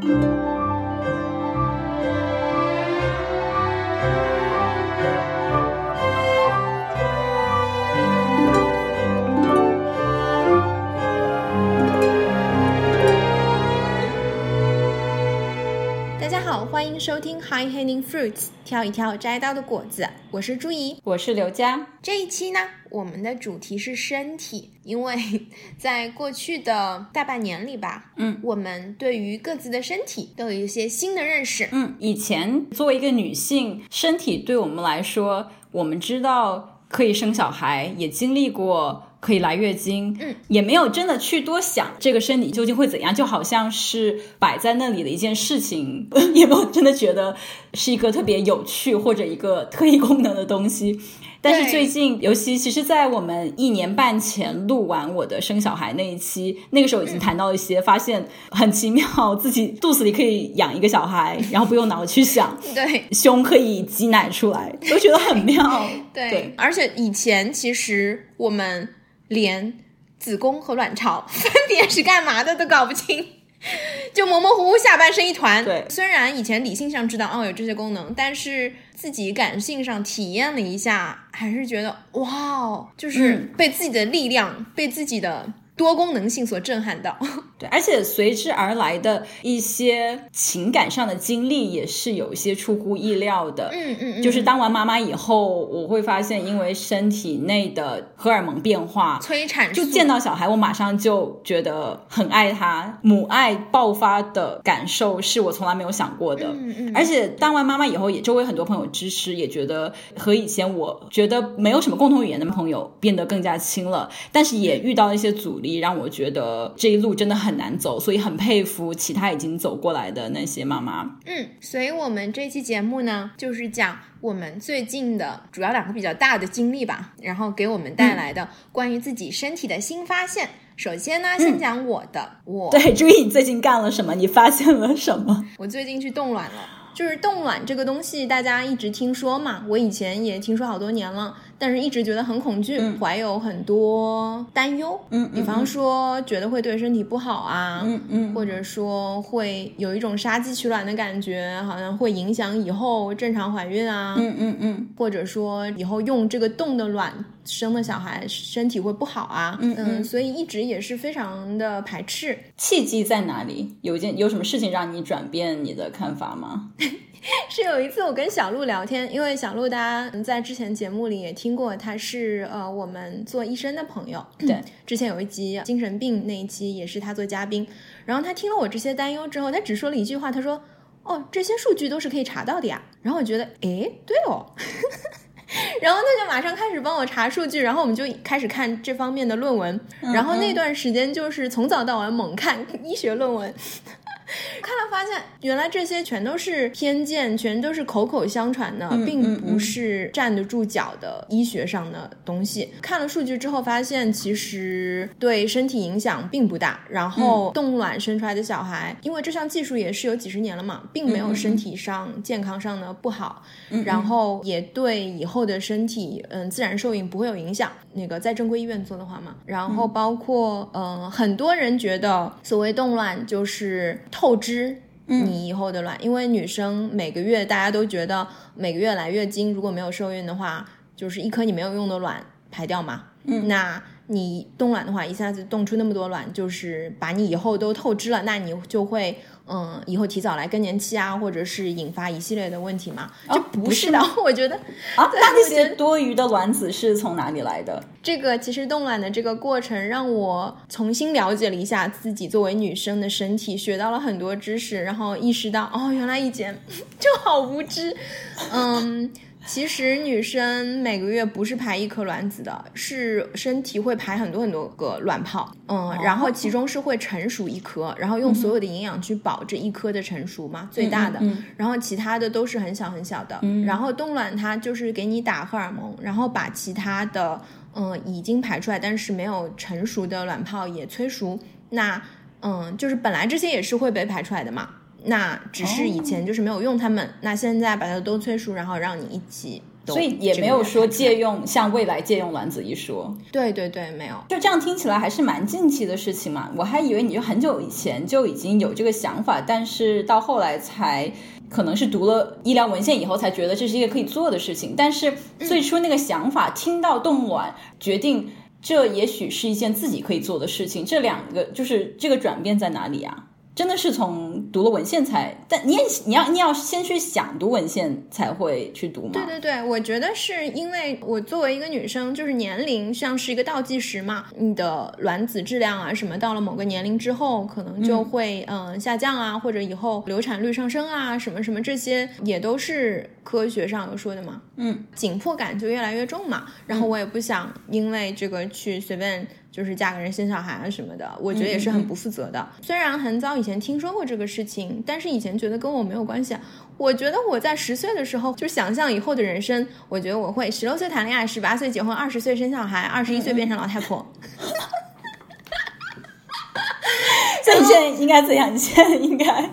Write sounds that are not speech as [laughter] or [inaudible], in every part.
大家好，欢迎收听 High Hanging Fruits，挑一挑摘到的果子。我是朱怡，我是刘佳。这一期呢，我们的主题是身体，因为 [laughs] 在过去的大半年里吧，嗯，我们对于各自的身体都有一些新的认识。嗯，以前作为一个女性，身体对我们来说，我们知道可以生小孩，也经历过。可以来月经，嗯，也没有真的去多想这个身体究竟会怎样，就好像是摆在那里的一件事情，[laughs] 也没有真的觉得是一个特别有趣或者一个特异功能的东西。但是最近，尤其其实，在我们一年半前录完我的生小孩那一期，那个时候已经谈到一些，发现很奇妙，自己肚子里可以养一个小孩，然后不用脑子去想，[laughs] 对，胸可以挤奶出来，都觉得很妙。[laughs] 对，而且以前其实我们连子宫和卵巢分别是干嘛的都搞不清。就模模糊糊下半身一团。对，虽然以前理性上知道哦有这些功能，但是自己感性上体验了一下，还是觉得哇哦，就是被自己的力量，被自己的。多功能性所震撼到，[laughs] 对，而且随之而来的一些情感上的经历也是有一些出乎意料的。嗯嗯嗯，就是当完妈妈以后，我会发现，因为身体内的荷尔蒙变化，催产就见到小孩，我马上就觉得很爱他，母爱爆发的感受是我从来没有想过的。嗯嗯，而且当完妈妈以后，也周围很多朋友支持，也觉得和以前我觉得没有什么共同语言的朋友变得更加亲了，但是也遇到一些阻力。让我觉得这一路真的很难走，所以很佩服其他已经走过来的那些妈妈。嗯，所以我们这期节目呢，就是讲我们最近的主要两个比较大的经历吧，然后给我们带来的关于自己身体的新发现。首先呢，先讲我的，我对，注意你最近干了什么？你发现了什么？我最近去冻卵了，就是冻卵这个东西，大家一直听说嘛，我以前也听说好多年了。但是一直觉得很恐惧，怀有很多担忧。嗯，比方说觉得会对身体不好啊，嗯嗯，或者说会有一种杀鸡取卵的感觉，好像会影响以后正常怀孕啊。嗯嗯嗯，或者说以后用这个冻的卵生的小孩身体会不好啊。嗯嗯，所以一直也是非常的排斥。契机在哪里？有件有什么事情让你转变你的看法吗？[laughs] [laughs] 是有一次我跟小鹿聊天，因为小鹿大家在之前节目里也听过，他是呃我们做医生的朋友。对，之前有一集精神病那一期也是他做嘉宾，然后他听了我这些担忧之后，他只说了一句话，他说：“哦，这些数据都是可以查到的呀。”然后我觉得，诶，对哦，[laughs] 然后他就马上开始帮我查数据，然后我们就开始看这方面的论文，然后那段时间就是从早到晚猛看医学论文。[laughs] 看了发现，原来这些全都是偏见，全都是口口相传的，并不是站得住脚的医学上的东西。看了数据之后，发现其实对身体影响并不大。然后冻卵生出来的小孩，因为这项技术也是有几十年了嘛，并没有身体上健康上的不好，然后也对以后的身体，嗯，自然受孕不会有影响。那个在正规医院做的话嘛，然后包括嗯，很多人觉得所谓冻卵就是透支你以后的卵，因为女生每个月大家都觉得每个月来月经，如果没有受孕的话，就是一颗你没有用的卵排掉嘛。嗯，那你冻卵的话，一下子冻出那么多卵，就是把你以后都透支了，那你就会。嗯，以后提早来更年期啊，或者是引发一系列的问题嘛？就不是的，[laughs] 我觉得啊，那那些多余的卵子是从哪里来的？这个其实冻卵的这个过程让我重新了解了一下自己作为女生的身体，学到了很多知识，然后意识到哦，原来以前 [laughs] 就好无知，嗯。其实女生每个月不是排一颗卵子的，是身体会排很多很多个卵泡，嗯，然后其中是会成熟一颗，然后用所有的营养去保这一颗的成熟嘛，最大的，然后其他的都是很小很小的，然后冻卵它就是给你打荷尔蒙，然后把其他的嗯已经排出来但是没有成熟的卵泡也催熟，那嗯就是本来这些也是会被排出来的嘛。那只是以前就是没有用它们，那现在把它都催熟，然后让你一起所以也没有说借用像未来借用卵子一说。对对对，没有。就这样听起来还是蛮近期的事情嘛，我还以为你就很久以前就已经有这个想法，但是到后来才可能是读了医疗文献以后才觉得这是一个可以做的事情。但是最初那个想法，听到冻卵，决定这也许是一件自己可以做的事情，这两个就是这个转变在哪里啊？真的是从读了文献才，但你也你要你要先去想读文献才会去读吗？对对对，我觉得是因为我作为一个女生，就是年龄像是一个倒计时嘛，你的卵子质量啊什么，到了某个年龄之后，可能就会嗯下降啊，或者以后流产率上升啊，什么什么这些也都是科学上有说的嘛。嗯，紧迫感就越来越重嘛，然后我也不想因为这个去随便。就是嫁个人生小孩啊什么的，我觉得也是很不负责的。虽然很早以前听说过这个事情，但是以前觉得跟我没有关系。我觉得我在十岁的时候就想象以后的人生，我觉得我会十六岁谈恋爱，十八岁结婚，二十岁生小孩，二十一岁变成老太婆。所以你现在应该怎样？你现在应该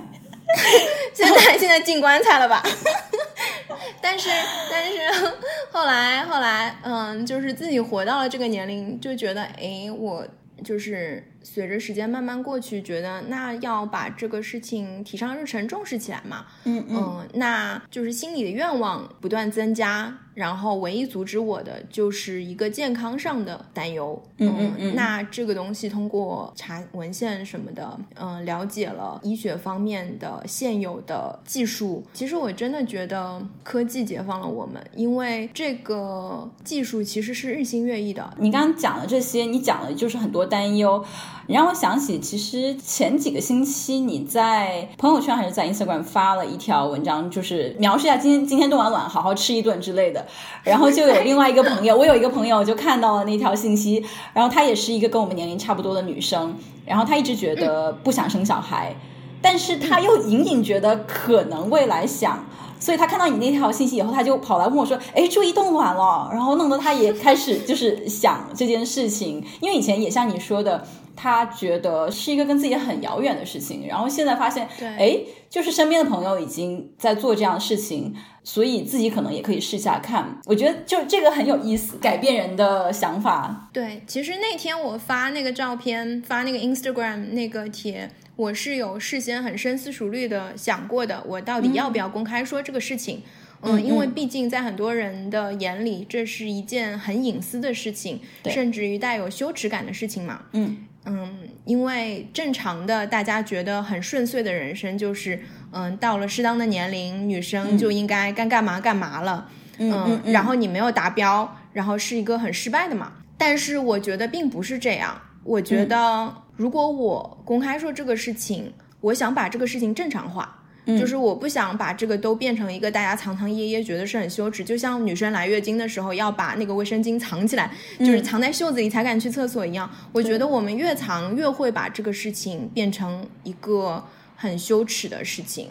[laughs] 现在现在进棺材了吧？[laughs] 但是，但是 [laughs] 后来，后来，嗯，就是自己活到了这个年龄，就觉得，哎，我就是。随着时间慢慢过去，觉得那要把这个事情提上日程，重视起来嘛。嗯嗯，那就是心里的愿望不断增加，然后唯一阻止我的就是一个健康上的担忧。嗯嗯嗯，那这个东西通过查文献什么的，嗯，了解了医学方面的现有的技术。其实我真的觉得科技解放了我们，因为这个技术其实是日新月异的。你刚刚讲的这些，你讲的就是很多担忧。你让我想起，其实前几个星期你在朋友圈还是在 Instagram 发了一条文章，就是描述一下今天今天冻完卵，好好吃一顿之类的。然后就有另外一个朋友，我有一个朋友就看到了那条信息，然后她也是一个跟我们年龄差不多的女生，然后她一直觉得不想生小孩，但是她又隐隐觉得可能未来想。所以他看到你那条信息以后，他就跑来问我说：“哎，注意冻卵了。”然后弄得他也开始就是想这件事情，因为以前也像你说的，他觉得是一个跟自己很遥远的事情。然后现在发现，哎，就是身边的朋友已经在做这样的事情，所以自己可能也可以试下看。我觉得就这个很有意思，改变人的想法。对，其实那天我发那个照片，发那个 Instagram 那个帖。我是有事先很深思熟虑的想过的，我到底要不要公开说这个事情？嗯，因为毕竟在很多人的眼里，这是一件很隐私的事情，甚至于带有羞耻感的事情嘛。嗯嗯，因为正常的大家觉得很顺遂的人生，就是嗯，到了适当的年龄，女生就应该该干嘛干嘛了。嗯嗯，然后你没有达标，然后是一个很失败的嘛。但是我觉得并不是这样，我觉得。如果我公开说这个事情，我想把这个事情正常化，就是我不想把这个都变成一个大家藏藏掖掖，觉得是很羞耻。就像女生来月经的时候要把那个卫生巾藏起来，就是藏在袖子里才敢去厕所一样。我觉得我们越藏越会把这个事情变成一个很羞耻的事情。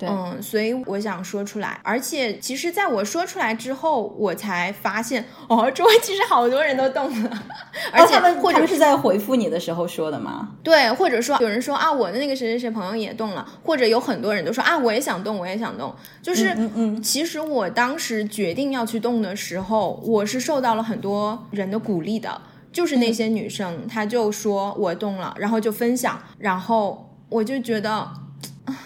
嗯，所以我想说出来，而且其实在我说出来之后，我才发现哦，周围其实好多人都动了，[laughs] 而且他们或者是在回复你的时候说的吗？对，或者说有人说啊，我的那个谁谁谁朋友也动了，或者有很多人都说啊，我也想动，我也想动。就是嗯嗯，其实我当时决定要去动的时候，我是受到了很多人的鼓励的，就是那些女生，她就说我动了，然后就分享，然后我就觉得。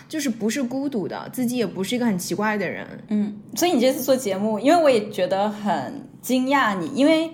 就是不是孤独的，自己也不是一个很奇怪的人。嗯，所以你这次做节目，因为我也觉得很惊讶，你因为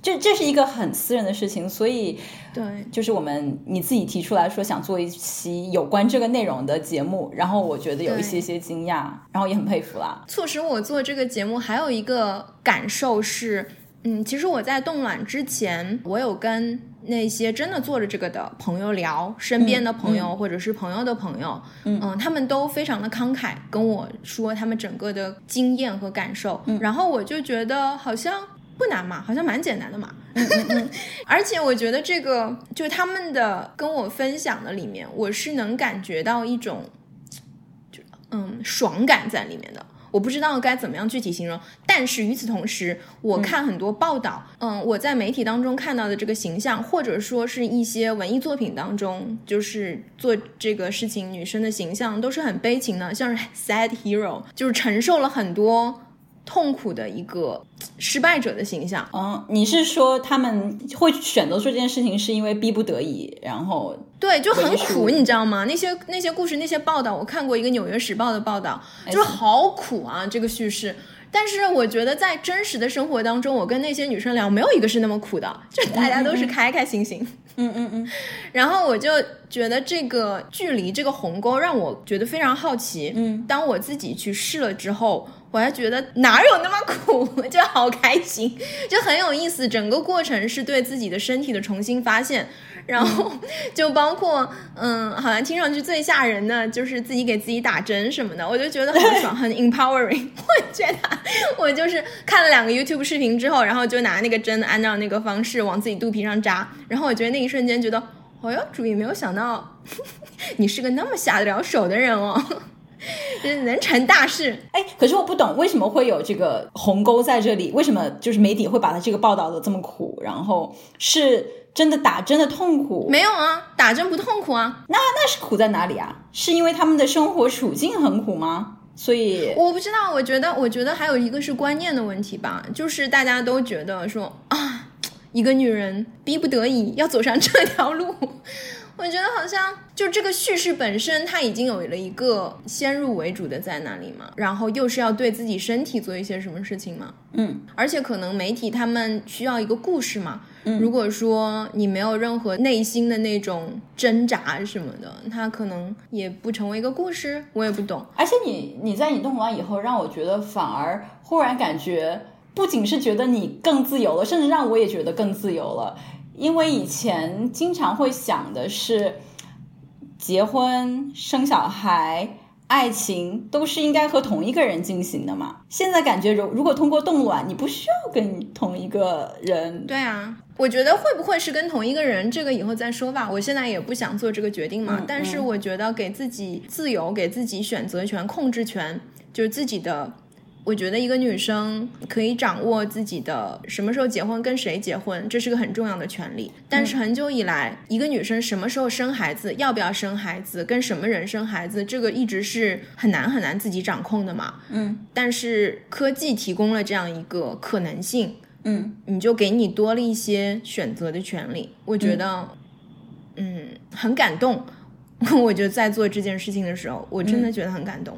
这这是一个很私人的事情，所以对，就是我们你自己提出来说想做一期有关这个内容的节目，然后我觉得有一些些惊讶，然后也很佩服啦。促使我做这个节目还有一个感受是，嗯，其实我在冻卵之前，我有跟。那些真的做着这个的朋友聊，身边的朋友或者是朋友的朋友，嗯，他们都非常的慷慨跟我说他们整个的经验和感受，然后我就觉得好像不难嘛，好像蛮简单的嘛，[laughs] 而且我觉得这个就他们的跟我分享的里面，我是能感觉到一种就嗯爽感在里面的。我不知道该怎么样具体形容，但是与此同时，我看很多报道，嗯，我在媒体当中看到的这个形象，或者说是一些文艺作品当中，就是做这个事情女生的形象都是很悲情的，像是 sad hero，就是承受了很多痛苦的一个 [tsk] 失败者的形象。嗯，你是说他们会选择做这件事情是因为逼不得已，然后对，就很苦，你知道吗？那些那些故事、那些报道，我看过一个《纽约时报》的报道，就是好苦啊，这个叙事。但是我觉得在真实的生活当中，我跟那些女生聊，没有一个是那么苦的，就大家都是开开心心。嗯嗯嗯，[laughs] 然后我就觉得这个距离这个鸿沟让我觉得非常好奇。嗯，当我自己去试了之后，我还觉得哪有那么苦，就好开心，就很有意思。整个过程是对自己的身体的重新发现。然后 [laughs] 就包括，嗯，好像听上去最吓人的就是自己给自己打针什么的，我就觉得很爽，很 empowering。[laughs] 我觉得我就是看了两个 YouTube 视频之后，然后就拿那个针按照那个方式往自己肚皮上扎，然后我觉得那一瞬间觉得，哦哟，主意没有想到 [laughs] 你是个那么下得了手的人哦，[laughs] 就是能成大事。哎，可是我不懂为什么会有这个鸿沟在这里？为什么就是媒体会把它这个报道的这么苦？然后是真的打针的痛苦？没有啊，打针不痛苦啊。那那是苦在哪里啊？是因为他们的生活处境很苦吗？所以我不知道，我觉得，我觉得还有一个是观念的问题吧，就是大家都觉得说啊，一个女人逼不得已要走上这条路，我觉得好像就这个叙事本身，它已经有了一个先入为主的在那里嘛，然后又是要对自己身体做一些什么事情嘛，嗯，而且可能媒体他们需要一个故事嘛，嗯如果说你没有任何内心的那种挣扎什么的，它可能也不成为一个故事，我也不懂。而且你你在你动完以后，让我觉得反而忽然感觉，不仅是觉得你更自由了，甚至让我也觉得更自由了。因为以前经常会想的是，结婚、生小孩、爱情都是应该和同一个人进行的嘛。现在感觉，如如果通过冻卵，你不需要跟同一个人。对啊，我觉得会不会是跟同一个人，这个以后再说吧。我现在也不想做这个决定嘛。嗯但是我觉得给自己自由，给自己选择权、控制权，就是自己的。我觉得一个女生可以掌握自己的什么时候结婚、跟谁结婚，这是个很重要的权利。但是很久以来，一个女生什么时候生孩子、要不要生孩子、跟什么人生孩子，这个一直是很难很难自己掌控的嘛。嗯但是科技提供了这样一个可能性，嗯，你就给你多了一些选择的权利。我觉得，嗯很感动。[laughs] 我就在做这件事情的时候，我真的觉得很感动。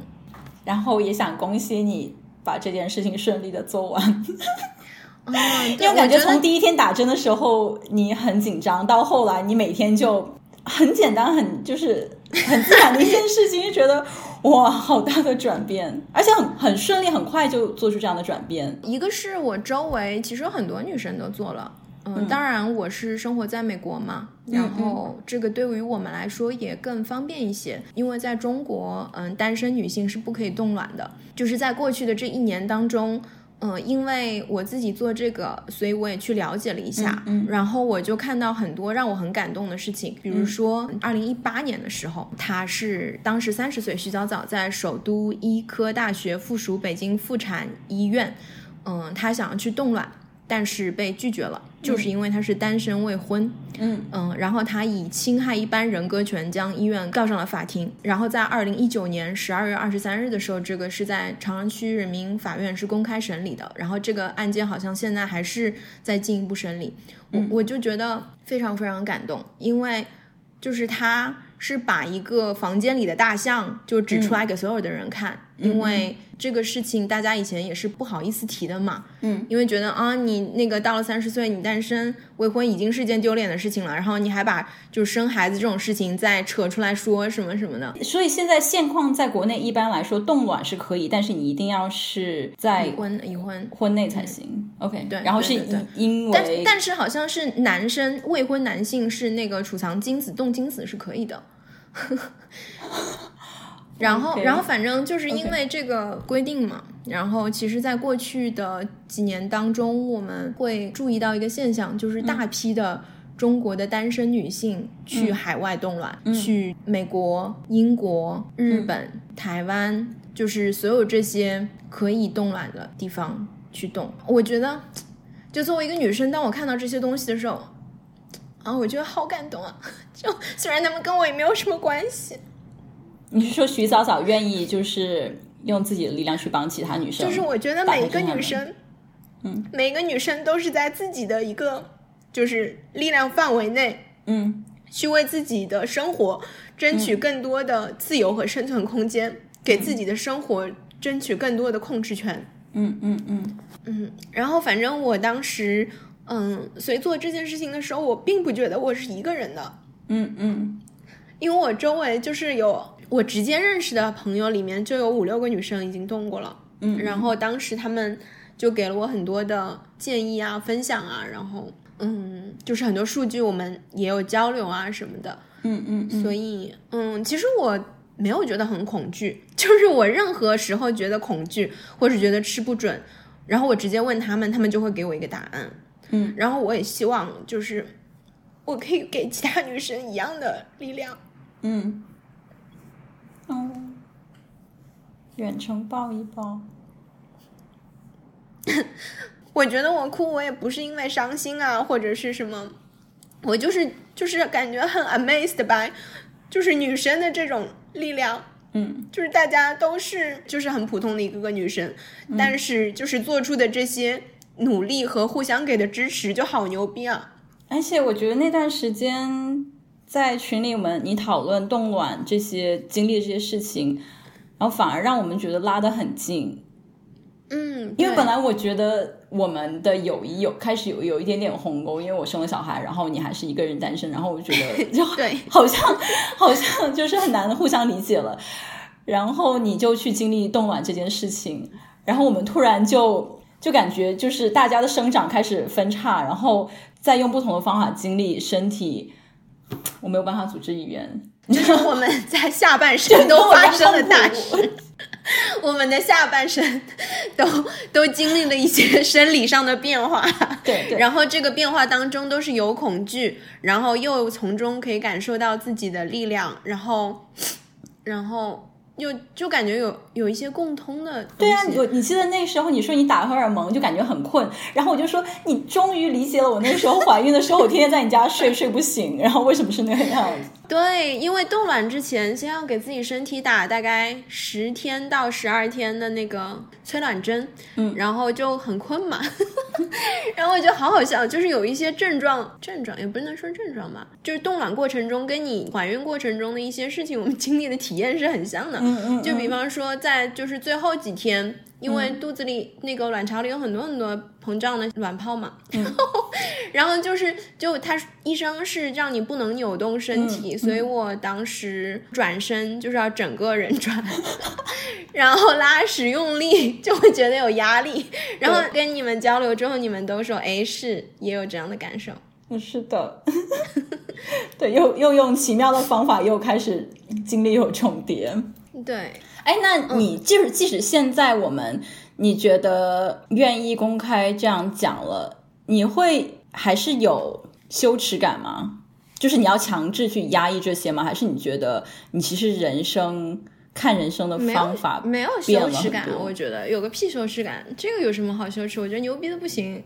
然后也想恭喜你把这件事情顺利的做完。[laughs] 嗯，因为感觉觉从第一天打针的时候你很紧张，到后来你每天就很简单，很就是很自然的一件事情，就觉得 [laughs] 哇，好大的转变，而且很很顺利，很快就做出这样的转变。一个是我周围其实有很多女生都做了。嗯，当然我是生活在美国嘛，然后这个对于我们来说也更方便一些，因为在中国，嗯，单身女性是不可以冻卵的。就是在过去的这一年当中，嗯，因为我自己做这个，所以我也去了解了一下，嗯嗯。然后我就看到很多让我很感动的事情，比如说二零一八年的时候，她是当时三十岁，徐早早在首都医科大学附属北京妇产医院，嗯，她想要去冻卵。但是被拒绝了，就是因为他是单身未婚。嗯嗯，然后他以侵害一般人格权将医院告上了法庭。然后在二零一九年十二月二十三日的时候，这个是在长安区人民法院是公开审理的。然后这个案件好像现在还是在进一步审理。我我就觉得非常非常感动，因为就是他是把一个房间里的大象就指出来给所有的人看，因为这个事情大家以前也是不好意思提的嘛。嗯，因为觉得啊，你那个到了三十岁，你单身未婚已经是件丢脸的事情了，然后你还把就是生孩子这种事情再扯出来说什么什么的，所以现在现况在国内一般来说冻卵是可以，但是你一定要是在已婚已婚。婚内才行。OK，对然后是因因但为但是好像是男生未婚男性是那个储藏精子冻精子是可以的，[laughs] 然后然后反正就是因为这个规定嘛然后其实，在过去的几年当中，我们会注意到一个现象，就是大批的中国的单身女性去海外冻卵，去美国、英国、日本、台湾，就是所有这些可以冻卵的地方去冻。我觉得，就作为一个女生，当我看到这些东西的时候，啊，我觉得好感动啊！[laughs] 就虽然他们跟我也没有什么关系，你是说徐早早愿意就是用自己的力量去帮其他女生。就是我觉得每一个女生，嗯，每一个女生都是在自己的一个就是力量范围内，嗯，去为自己的生活争取更多的自由和生存空间，给自己的生活争取更多的控制权。嗯嗯嗯嗯，然后反正我当时，嗯，所以做这件事情的时候，我并不觉得我是一个人的。嗯嗯，因为我周围就是有我直接认识的朋友里面就有五六个女生已经动过了，嗯，然后当时他们就给了我很多的建议啊、分享啊，然后嗯，就是很多数据我们也有交流啊什么的，嗯嗯，所以嗯，其实我没有觉得很恐惧，[laughs] 就是我任何时候觉得恐惧或者觉得吃不准，然后我直接问他们，他们就会给我一个答案，嗯，然后我也希望就是。我可以给其他女生一样的力量。嗯，哦，远程抱一抱。[laughs] 我觉得我哭，我也不是因为伤心啊，或者是什么，我就是就是感觉很 amazed by，就是女生的这种力量。嗯，就是大家都是就是很普通的一个个女生，但是就是做出的这些努力和互相给的支持，就好牛逼啊！而且我觉得那段时间在群里们你讨论冻卵这些经历这些事情，然后反而让我们觉得拉得很近。嗯，因为本来我觉得我们的友谊有开始有有一点点鸿沟，因为我生了小孩，然后你还是一个人单身，然后我觉得 [laughs] 就对，[laughs] 好像好像就是很难互相理解了。然后你就去经历冻卵这件事情，然后我们突然就就感觉就是大家的生长开始分叉，然后再用不同的方法经历身体，我没有办法组织语言，就是我们在下半身 [laughs] 都发生了大事。我 [laughs] 们的下半身都都经历了一些生理上的变化，对对，然后这个变化当中都是有恐惧，然后又从中可以感受到自己的力量，然后，然后又就感觉有有一些共通的。对啊，我你记得那时候你说你打荷尔蒙就感觉很困，然后我就说你终于理解了我那时候怀孕的时候，我天天在你家睡睡不醒，然后为什么是那个样子。[laughs] 对，因为冻卵之前，先要给自己身体打大概十天到十二天的那个催卵针，嗯，然后就很困嘛，[laughs] 然后我觉得好好笑，就是有一些症状，症状也不能说症状吧，就是冻卵过程中跟你怀孕过程中的一些事情，我们经历的体验是很像的，嗯嗯，就比方说在就是最后几天。因为肚子里那个卵巢里有很多很多膨胀的卵泡嘛，然后，[laughs] 然后就是就他医生是让你不能扭动身体，所以我当时转身就是要整个人转，[laughs] 然后拉屎用力就会觉得有压力，然后跟你们交流之后，你们都说哎是也有这样的感受，是的，[laughs] 对，又又用奇妙的方法又开始经历有重叠，对。哎，那你就是即使现在我们你觉得愿意公开这样讲了，你会还是有羞耻感吗？就是你要强制去压抑这些吗？还是你觉得你其实人生看人生的方法没有羞耻感？我觉得有个屁羞耻感，这个有什么好羞耻？我觉得牛逼的不行，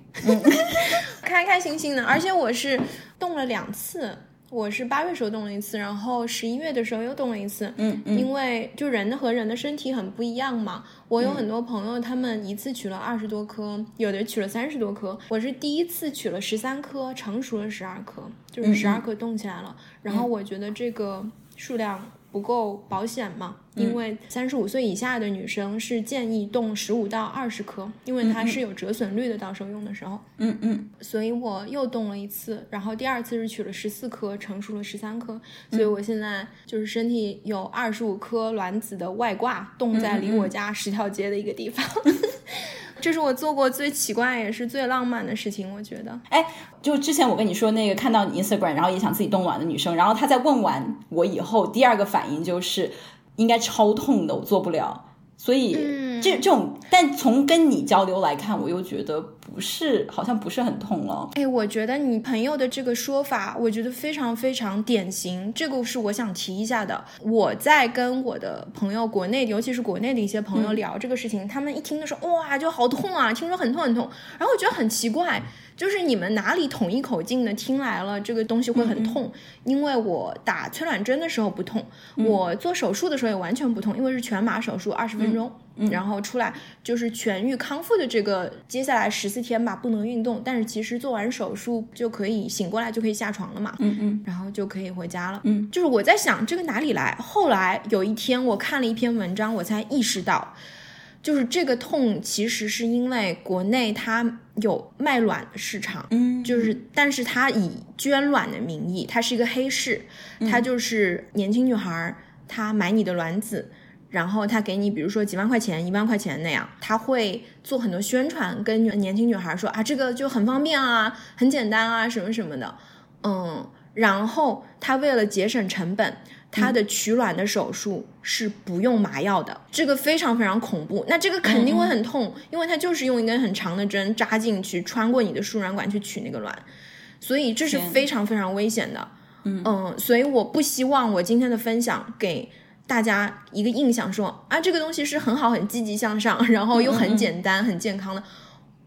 [laughs] 开开心心的。而且我是动了两次。我是八月时候动了一次，然后十一月的时候又动了一次。嗯嗯，因为就人和人的身体很不一样嘛。我有很多朋友，他们一次取了二十多颗，有的取了三十多颗。我是第一次取了十三颗，成熟了十二颗，就是十二颗动起来了。然后我觉得这个数量。不够保险嘛？因为三十五岁以下的女生是建议动十五到二十颗，因为它是有折损率的，到时候用的时候。嗯嗯。所以我又动了一次，然后第二次是取了十四颗，成熟了十三颗，所以我现在就是身体有二十五颗卵子的外挂，冻在离我家十条街的一个地方。[laughs] 这是我做过最奇怪也是最浪漫的事情，我觉得。哎，就之前我跟你说那个看到你 Instagram，然后也想自己冻卵的女生，然后她在问完我以后，第二个反应就是应该超痛的，我做不了。所以这这种，但从跟你交流来看，我又觉得不是，好像不是很痛了。哎，我觉得你朋友的这个说法，我觉得非常非常典型。这个是我想提一下的。我在跟我的朋友，国内尤其是国内的一些朋友聊这个事情，他们一听的时候，哇，就好痛啊，听说很痛很痛。然后我觉得很奇怪，就是你们哪里统一口径的听来了，这个东西会很痛。因为我打催卵针的时候不痛，我做手术的时候也完全不痛，因为是全麻手术，二十分钟，然后出来就是痊愈康复的这个接下来十四天吧，不能运动，但是其实做完手术就可以醒过来，就可以下床了嘛，嗯嗯，然后就可以回家了。嗯，就是我在想这个哪里来，后来有一天我看了一篇文章，我才意识到。就是这个痛，其实是因为国内它有卖卵的市场，嗯，就是但是它以捐卵的名义，它是一个黑市，它就是年轻女孩儿，她买你的卵子，然后她给你比如说几万块钱、一万块钱那样，他会做很多宣传，跟年轻女孩说啊，这个就很方便啊，很简单啊，什么什么的，嗯，然后他为了节省成本。它的取卵的手术是不用麻药的，这个非常非常恐怖。那这个肯定会很痛，因为它就是用一根很长的针扎进去，穿过你的输卵管去取那个卵，所以这是非常非常危险的。嗯，所以我不希望我今天的分享给大家一个印象，说啊，这个东西是很好、很积极向上，然后又很简单、很健康的，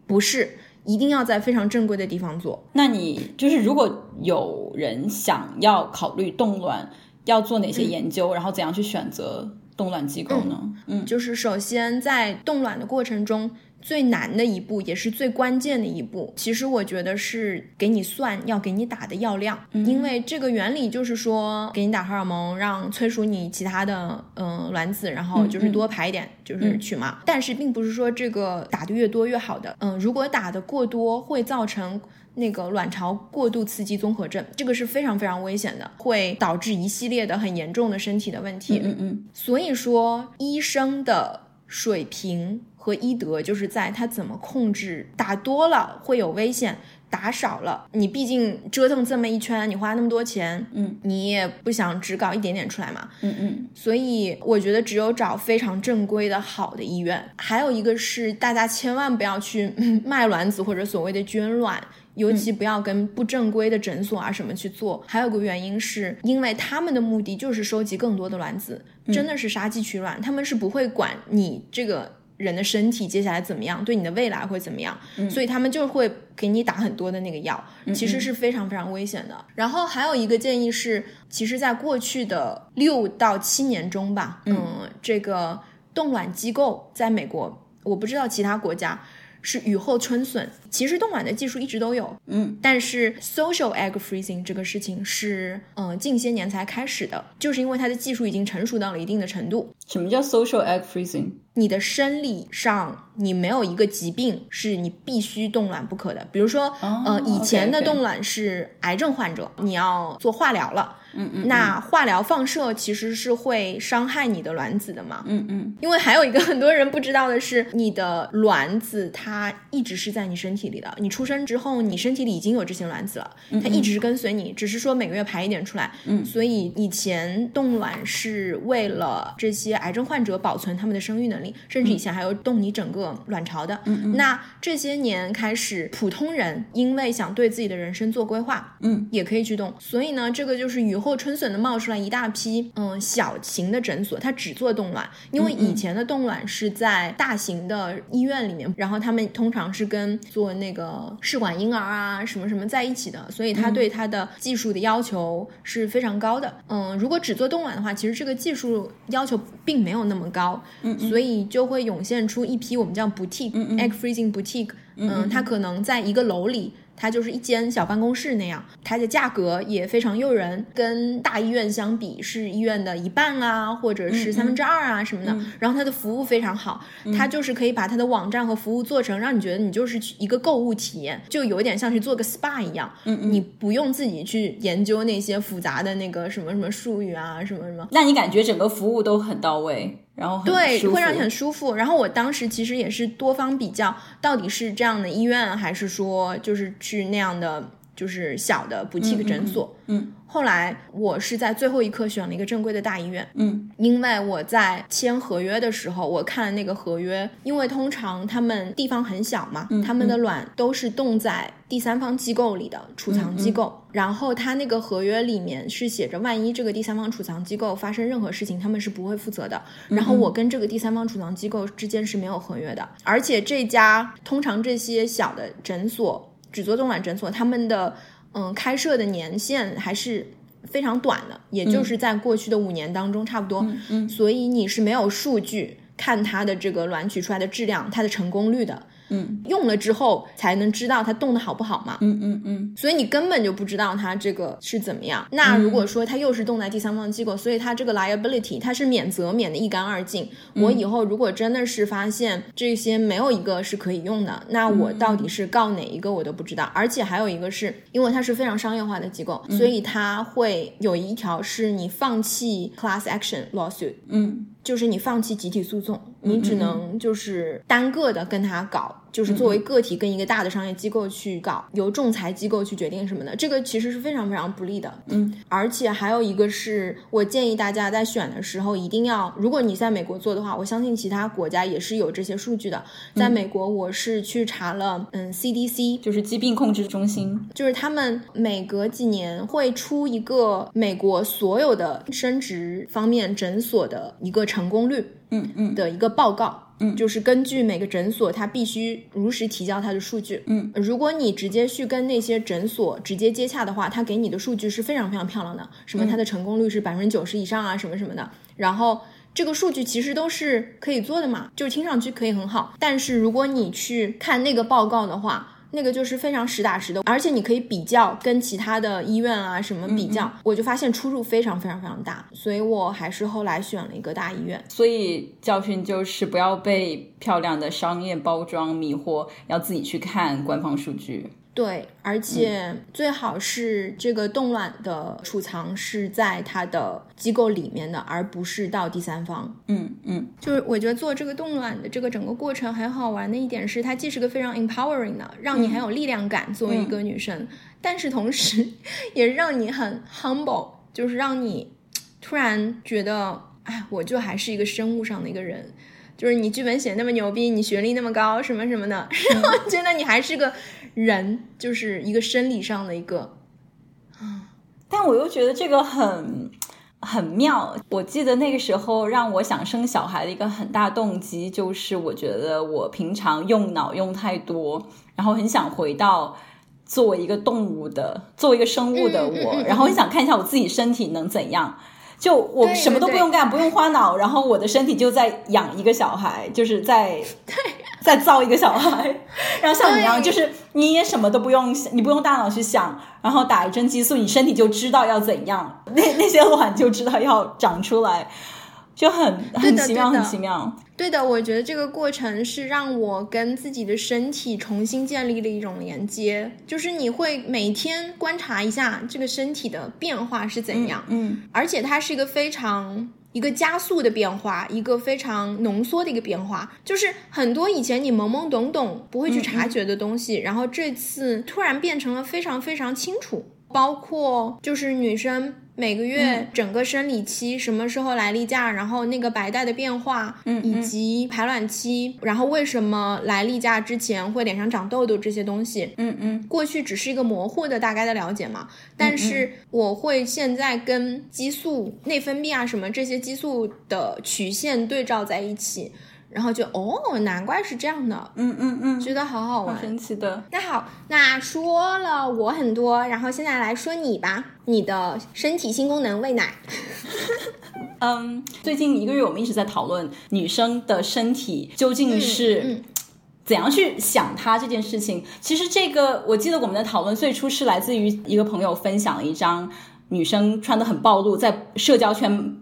不是，一定要在非常正规的地方做。那你就是如果有人想要考虑冻卵。要做哪些研究，然后怎样去选择冻卵机构呢？嗯，就是首先在冻卵的过程中，最难的一步也是最关键的一步，其实我觉得是给你算要给你打的药量，因为这个原理就是说给你打荷尔蒙，让催熟你其他的嗯卵子，然后就是多排一点，就是取嘛。但是并不是说这个打的越多越好的，嗯，如果打的过多会造成。那个卵巢过度刺激综合症，这个是非常非常危险的，会导致一系列的很严重的身体的问题。嗯嗯。所以说，医生的水平和医德就是在他怎么控制，打多了会有危险，打少了，你毕竟折腾这么一圈，你花那么多钱，嗯，你也不想只搞一点点出来嘛。嗯嗯。所以我觉得只有找非常正规的好的医院。还有一个是，大家千万不要去 [laughs] 卖卵子或者所谓的捐卵。尤其不要跟不正规的诊所啊什么去做。还有个原因是因为他们的目的就是收集更多的卵子，真的是杀鸡取卵，他们是不会管你这个人的身体接下来怎么样，对你的未来会怎么样，所以他们就会给你打很多的那个药，其实是非常非常危险的。然后还有一个建议是，其实在过去的六到七年中吧，嗯，这个冻卵机构在美国，我不知道其他国家。是雨后春笋。其实冻卵的技术一直都有，嗯，但是 social egg freezing 这个事情是，嗯，近些年才开始的，就是因为它的技术已经成熟到了一定的程度。什么叫 social egg freezing？你的生理上你没有一个疾病是你必须冻卵不可的，比如说，呃，以前的冻卵是癌症患者，你要做化疗了。嗯嗯，那化疗放射其实是会伤害你的卵子的嘛？嗯嗯，因为还有一个 [laughs] 很多人不知道的是，你的卵子它一直是在你身体里的。你出生之后，你身体里已经有这些卵子了，它一直是跟随你，只是说每个月排一点出来。嗯，所以以前冻卵是为了这些癌症患者保存他们的生育能力，甚至以前还有动你整个卵巢的。嗯嗯，那这些年开始，普通人因为想对自己的人生做规划，嗯，也可以去动。所以呢，这个就是雨后春笋的冒出来一大批，嗯，小型的诊所，它只做冻卵，因为以前的冻卵是在大型的医院里面，然后他们通常是跟做那个试管婴儿啊什么什么在一起的，所以他对他的技术的要求是非常高的。嗯，如果只做冻卵的话，其实这个技术要求并没有那么高，嗯，所以就会涌现出一批我们叫 boutique egg freezing boutique，嗯，它可能在一个楼里。它就是一间小办公室那样，它的价格也非常诱人，跟大医院相比是医院的一半啊，或者是三分之二啊什么的。然后它的服务非常好，它就是可以把它的网站和服务做成让你觉得你就是一个购物体验，就有点像是做个 SPA 一样。嗯嗯，你不用自己去研究那些复杂的那个什么什么术语啊，什么什么。那你感觉整个服务都很到位？然后对，会让你很舒服。然后我当时其实也是多方比较，到底是这样的医院，还是说就是去那样的就是小的补气的诊所。嗯。后来我是在最后一刻选了一个正规的大医院，嗯，因为我在签合约的时候，我看了那个合约，因为通常他们地方很小嘛，他们的卵都是冻在第三方机构里的储藏机构，然后他那个合约里面是写着，万一这个第三方储藏机构发生任何事情，他们是不会负责的。然后我跟这个第三方储藏机构之间是没有合约的，而且这家通常这些小的诊所。只做冻卵诊所，他们的嗯开设的年限还是非常短的，也就是在过去的五年当中差不多。嗯所以你是没有数据看它的这个卵取出来的质量、它的成功率的。嗯，用了之后才能知道它冻的好不好嘛。嗯嗯嗯所以你根本就不知道它这个是怎么样。那如果说它又是冻在第三方机构，所以它这个 liability 它是免责免的一干二净。我以后如果真的是发现这些没有一个是可以用的，那我到底是告哪一个我都不知道。而且还有一个是因为它是非常商业化的机构，所以它会有一条是你放弃 class action lawsuit。嗯就是你放弃集体诉讼，你只能就是单个的跟他搞，就是作为个体跟一个大的商业机构去搞，由仲裁机构去决定什么的，这个其实是非常非常不利的。嗯，而且还有一个是我建议大家在选的时候一定要，如果你在美国做的话，我相信其他国家也是有这些数据的。在美国，我是去查了，嗯，CDC 就是疾病控制中心。就是他们每隔几年会出一个美国所有的生殖方面诊所的一个成功率，嗯嗯的一个报告。嗯，就是根据每个诊所，它必须如实提交它的数据。嗯，如果你直接去跟那些诊所直接接洽的话，它给你的数据是非常非常漂亮的，什么它的成功率是百分之九十以上啊，什么什么的。然后这个数据其实都是可以做的嘛，就是听上去可以很好。但是如果你去看那个报告的话，那个就是非常实打实的，而且你可以比较跟其他的医院啊什么比较，我就发现出入非常非常非常大，所以我还是后来选了一个大医院。所以教训就是不要被漂亮的商业包装迷惑，要自己去看官方数据。对，而且最好是这个冻卵的储藏是在它的机构里面的，而不是到第三方。嗯嗯就是我觉得做这个冻卵的这个整个过程很好玩的一点是，它既是个非常 empowering 的，让你很有力量感作为一个女生，但是同时也让你很 humble，就是让你突然觉得，哎，我就还是一个生物上的一个人。就是你剧本写那么牛逼，你学历那么高，什么什么的，然后觉得你还是个人，就是一个生理上的一个但我又觉得这个很很妙。我记得那个时候让我想生小孩的一个很大动机，就是我觉得我平常用脑用太多，然后很想回到作为一个动物的、作为一个生物的我，嗯嗯嗯嗯然后很想看一下我自己身体能怎样。就我什么都不用干，不用花脑，然后我的身体就在养一个小孩，就是在 [laughs] 在造一个小孩，[laughs] 然后像你一样，就是你也什么都不用想，你不用大脑去想，然后打一针激素，你身体就知道要怎样，那那些卵就知道要长出来，就很很奇妙，很奇妙。对的，我觉得这个过程是让我跟自己的身体重新建立了一种连接，就是你会每天观察一下这个身体的变化是怎样，嗯而且它是一个非常一个加速的变化，一个非常浓缩的一个变化，就是很多以前你懵懵懂懂不会去察觉的东西，然后这次突然变成了非常非常清楚，包括就是女生。每个月整个生理期什么时候来例假，然后那个白带的变化，嗯以及排卵期，然后为什么来例假之前会脸上长痘痘这些东西，嗯嗯。过去只是一个模糊的大概的了解嘛，但是我会现在跟激素、内分泌啊什么这些激素的曲线对照在一起，然后就哦，难怪是这样的，嗯嗯嗯，觉得好好玩。神奇的。那好，那说了我很多，然后现在来说你吧，你的身体新功能喂奶。[laughs] 嗯，最近一个月我们一直在讨论女生的身体究竟是。嗯怎样去想它这件事情？其实这个我记得我们的讨论最初是来自于一个朋友分享了一张女生穿的很暴露，在社交圈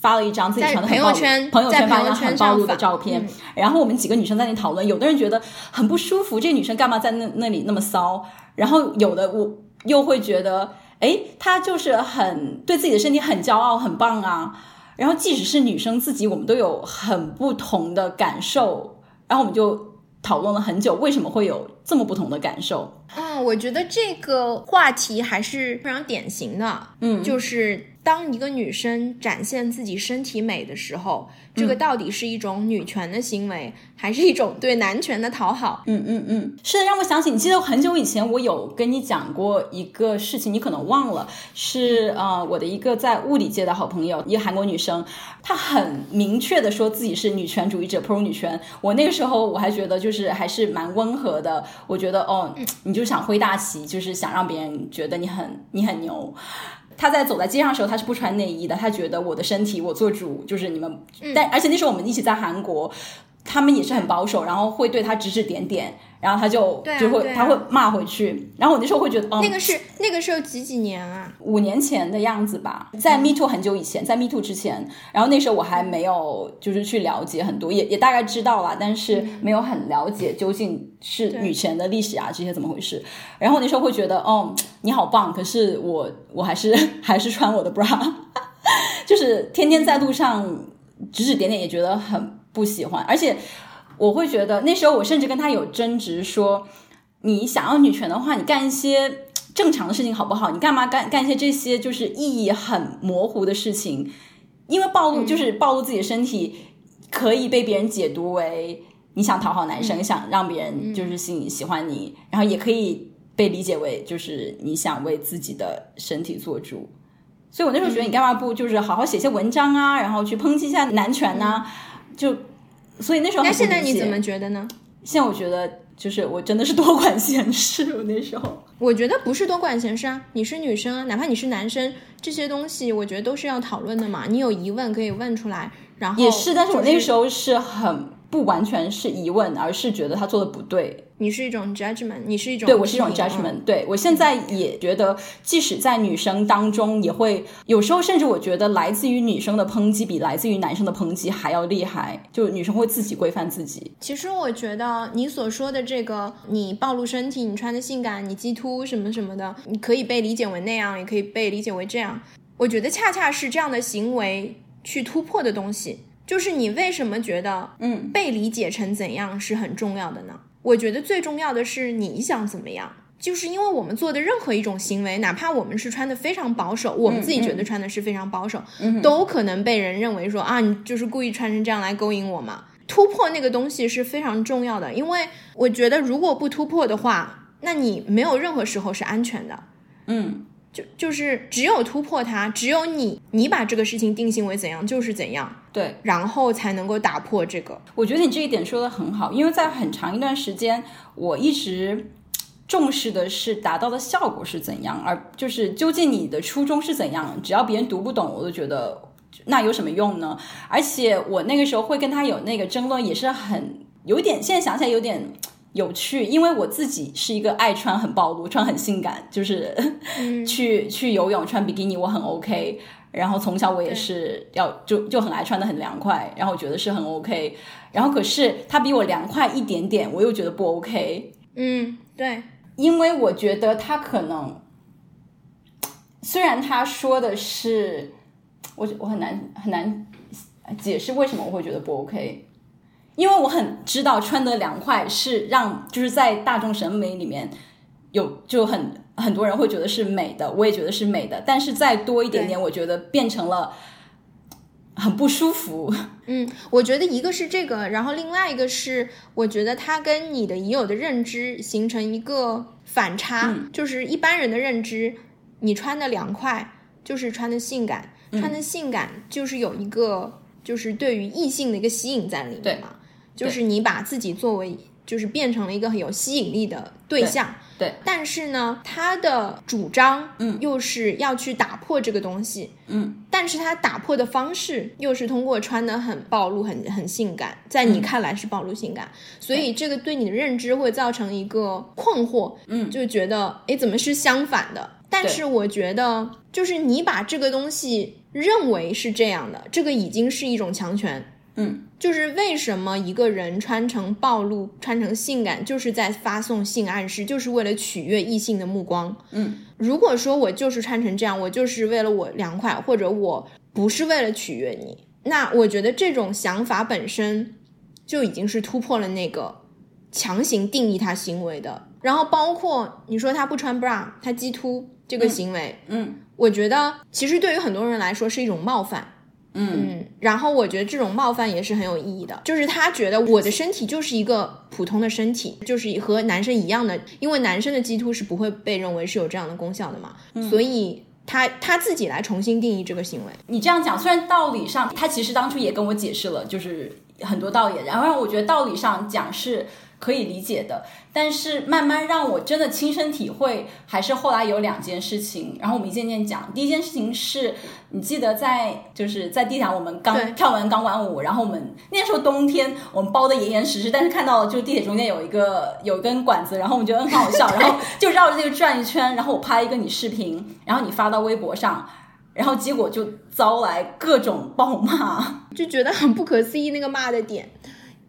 发了一张自己穿的很暴露，朋友圈朋友圈发了一张朋友圈很暴露的照片。嗯然后我们几个女生在那讨论，有的人觉得很不舒服，这女生干嘛在那那里那么骚？然后有的我又会觉得，哎，她就是很对自己的身体很骄傲，很棒啊。然后即使是女生自己，我们都有很不同的感受，然后我们就讨论了很久，为什么会有这么不同的感受？嗯，我觉得这个话题还是非常典型的，嗯就是当一个女生展现自己身体美的时候，这个到底是一种女权的行为，还是一种对男权的讨好？嗯嗯嗯，是的，让我想起，你记得很久以前我有跟你讲过一个事情，你可能忘了，是呃我的一个在物理界的好朋友，一个韩国女生，她很明确的说自己是女权主义者，pro 女权。我那个时候我还觉得就是还是蛮温和的，我觉得哦，你就想挥大旗，就是想让别人觉得你很你很牛。他在走在街上的时候，他是不穿内衣的。他觉得我的身体我做主，就是你们。但而且那时候我们一起在韩国，他们也是很保守，然后会对他指指点点。然后他就就会他会骂回去，然后我那时候会觉得，哦，那个是那个时候几几年啊？五年前的样子吧，在 Me Too 很久以前，在 Me Too 之前，然后那时候我还没有就是去了解很多，也也大概知道了，但是没有很了解究竟是女权的历史啊这些怎么回事。然后那时候会觉得，哦，你好棒，可是我我还是 [laughs] 还是穿我的 bra，[laughs] 就是天天在路上指指点点，也觉得很不喜欢，而且。我会觉得那时候我甚至跟他有争执，说你想要女权的话，你干一些正常的事情好不好？你干嘛干干一些这些就是意义很模糊的事情？因为暴露就是暴露自己的身体，可以被别人解读为你想讨好男生，想让别人就是喜喜欢你，然后也可以被理解为就是你想为自己的身体做主。所以我那时候觉得你干嘛不就是好好写些文章啊，然后去抨击一下男权呢？就。所以那时候，那现在你怎么觉得呢？现在我觉得就是我真的是多管闲事。我那时候，我觉得不是多管闲事啊，你是女生啊，哪怕你是男生，这些东西我觉得都是要讨论的嘛。你有疑问可以问出来，然后也是，但是我那时候是很。不完全是疑问，而是觉得他做的不对。你是一种 judgment，你是一种对我是一种 judgment。对我现在也觉得，即使在女生当中，也会有时候，甚至我觉得来自于女生的抨击比来自于男生的抨击还要厉害。就女生会自己规范自己。其实我觉得你所说的这个，你暴露身体，你穿的性感，你鸡突什么什么的，你可以被理解为那样，也可以被理解为这样。我觉得恰恰是这样的行为去突破的东西。就是你为什么觉得，嗯，被理解成怎样是很重要的呢？我觉得最重要的是你想怎么样。就是因为我们做的任何一种行为，哪怕我们是穿的非常保守，我们自己觉得穿的是非常保守，都可能被人认为说啊，你就是故意穿成这样来勾引我嘛。突破那个东西是非常重要的，因为我觉得如果不突破的话，那你没有任何时候是安全的。嗯。就就是只有突破它，只有你你把这个事情定性为怎样就是怎样，对，然后才能够打破这个。我觉得你这一点说的很好，因为在很长一段时间，我一直重视的是达到的效果是怎样，而就是究竟你的初衷是怎样。只要别人读不懂，我都觉得那有什么用呢？而且我那个时候会跟他有那个争论，也是很有点，现在想起来有点。有趣，因为我自己是一个爱穿很暴露、穿很性感，就是 [laughs] 去去游泳穿比基尼我很 OK。然后从小我也是要就就很爱穿的很凉快，然后我觉得是很 OK。然后可是他比我凉快一点点，我又觉得不 OK。嗯，对，因为我觉得他可能虽然他说的是我我很难很难解释为什么我会觉得不 OK。因为我很知道穿的凉快是让就是在大众审美里面有就很很多人会觉得是美的，我也觉得是美的，但是再多一点点，我觉得变成了很不舒服。嗯，我觉得一个是这个，然后另外一个是我觉得它跟你的已有的认知形成一个反差，就是一般人的认知，你穿的凉快就是穿的性感，穿的性感就是有一个就是对于异性的一个吸引在里面嘛。就是你把自己作为，就是变成了一个很有吸引力的对象，对。但是呢，他的主张，嗯，又是要去打破这个东西，嗯。但是他打破的方式又是通过穿的很暴露、很很性感，在你看来是暴露性感，所以这个对你的认知会造成一个困惑，嗯，就觉得，哎，怎么是相反的？但是我觉得，就是你把这个东西认为是这样的，这个已经是一种强权。嗯，就是为什么一个人穿成暴露、穿成性感，就是在发送性暗示，就是为了取悦异性的目光。嗯，如果说我就是穿成这样，我就是为了我凉快，或者我不是为了取悦你，那我觉得这种想法本身就已经是突破了那个强行定义他行为的。然后包括你说他不穿 bra，他鸡突这个行为，嗯我觉得其实对于很多人来说是一种冒犯。嗯。嗯，然后我觉得这种冒犯也是很有意义的，就是他觉得我的身体就是一个普通的身体，就是和男生一样的，因为男生的鸡突是不会被认为是有这样的功效的嘛，所以他他自己来重新定义这个行为。你这样讲，虽然道理上他其实当初也跟我解释了，就是很多道理，然后让我觉得道理上讲是可以理解的，但是慢慢让我真的亲身体会，还是后来有两件事情，然后我们一件件讲。第一件事情是你记得在就是在地毯我们刚跳完钢管舞，然后我们那时候冬天我们包的严严实实，但是看到就地铁中间有一个有一根管子，然后我们觉得很好笑，然后就绕着这个转一圈，然后我拍一个你视频，然后你发到微博上。然后结果就遭来各种暴骂，就觉得很不可思议。那个骂的点，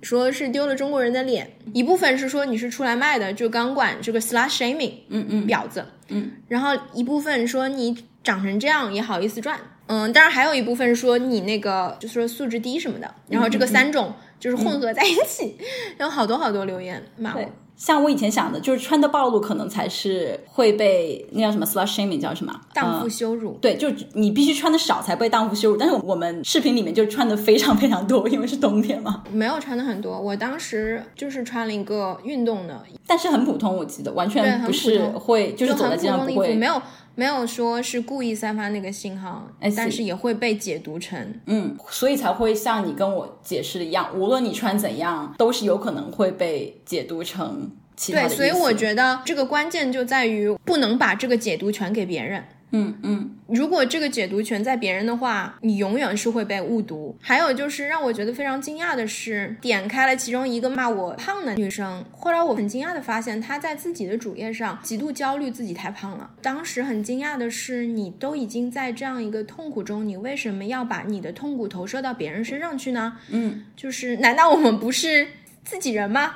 说是丢了中国人的脸，一部分是说你是出来卖的，就钢管这个 slash shaming，嗯嗯。婊子，嗯，然后一部分说你长成这样也好意思赚，嗯，当然还有一部分说你那个就是说素质低什么的，然后这个三种就是混合在一起，有好多好多留言骂我。对。像我以前想的，就是穿的暴露可能才是会被那叫什么 slush shaming 叫什么荡妇呃羞辱，对，就你必须穿的少才被荡妇羞辱。但是我们视频里面就穿的非常非常多，因为是冬天嘛。没有穿的很多，我当时就是穿了一个运动的，但是很普通，我记得完全不是会，就是走在街上不通的衣服，没会。有没有说是故意散发那个信号但是也会被解读成嗯，所以才会像你跟我解释的一样，无论你穿怎样，都是有可能会被解读成其他的对，所以我觉得这个关键就在于不能把这个解读权给别人。嗯嗯如果这个解读权在别人的话，你永远是会被误读。还有就是让我觉得非常惊讶的是，点开了其中一个骂我胖的女生，后来我很惊讶的发现，她在自己的主页上极度焦虑自己太胖了。当时很惊讶的是，你都已经在这样一个痛苦中，你为什么要把你的痛苦投射到别人身上去呢？嗯，就是难道我们不是自己人吗？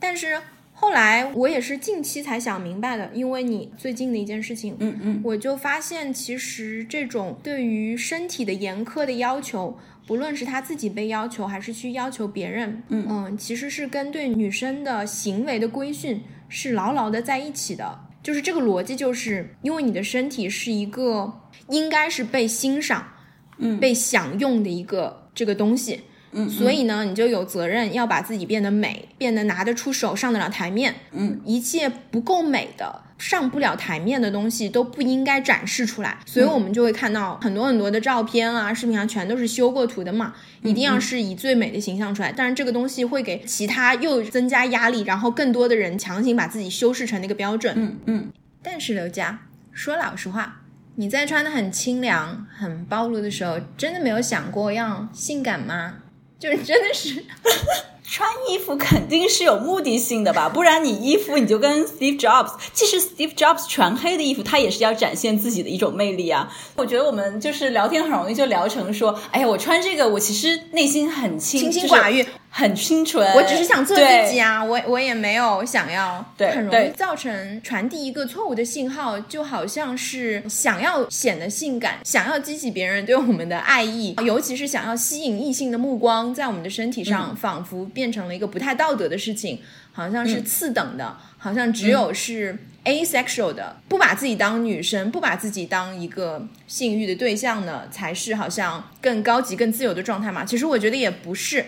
但 [laughs] 是后来我也是近期才想明白的，因为你最近的一件事情，嗯嗯我就发现其实这种对于身体的严苛的要求。不论是他自己被要求，还是去要求别人，嗯其实是跟对女生的行为的规训是牢牢的在一起的。就是这个逻辑，就是因为你的身体是一个应该是被欣赏、嗯被享用的一个这个东西，嗯，所以呢，你就有责任要把自己变得美，变得拿得出手、上得了台面。嗯，一切不够美的、上不了台面的东西都不应该展示出来。所以我们就会看到很多很多的照片啊、视频啊，全都是修过图的嘛，一定要是以最美的形象出来。但是，这个东西会给其他又增加压力，然后更多的人强行把自己修饰成那个标准。嗯嗯，但是刘佳，说老实话，你在穿的很清凉、很暴露的时候，真的没有想过要性感吗？就是真的是，穿衣服肯定是有目的性的吧，不然你衣服你就跟 Steve Jobs，即使 Steve Jobs 全黑的衣服，他也是要展现自己的一种魅力啊。我觉得我们就是聊天很容易就聊成说，哎呀，我穿这个，我其实内心很清清心就是寡欲很清纯，我只是想做自己啊，我我也没有想要，对很容易造成传递一个错误的信号，就好像是想要显得性感，想要激起别人对我们的爱意，尤其是想要吸引异性的目光，在我们的身体上，仿佛变成了一个不太道德的事情，好像是次等的，好像只有是 asexual 的，不把自己当女生，不把自己当一个性欲的对象呢，才是好像更高级、更自由的状态嘛？其实我觉得也不是。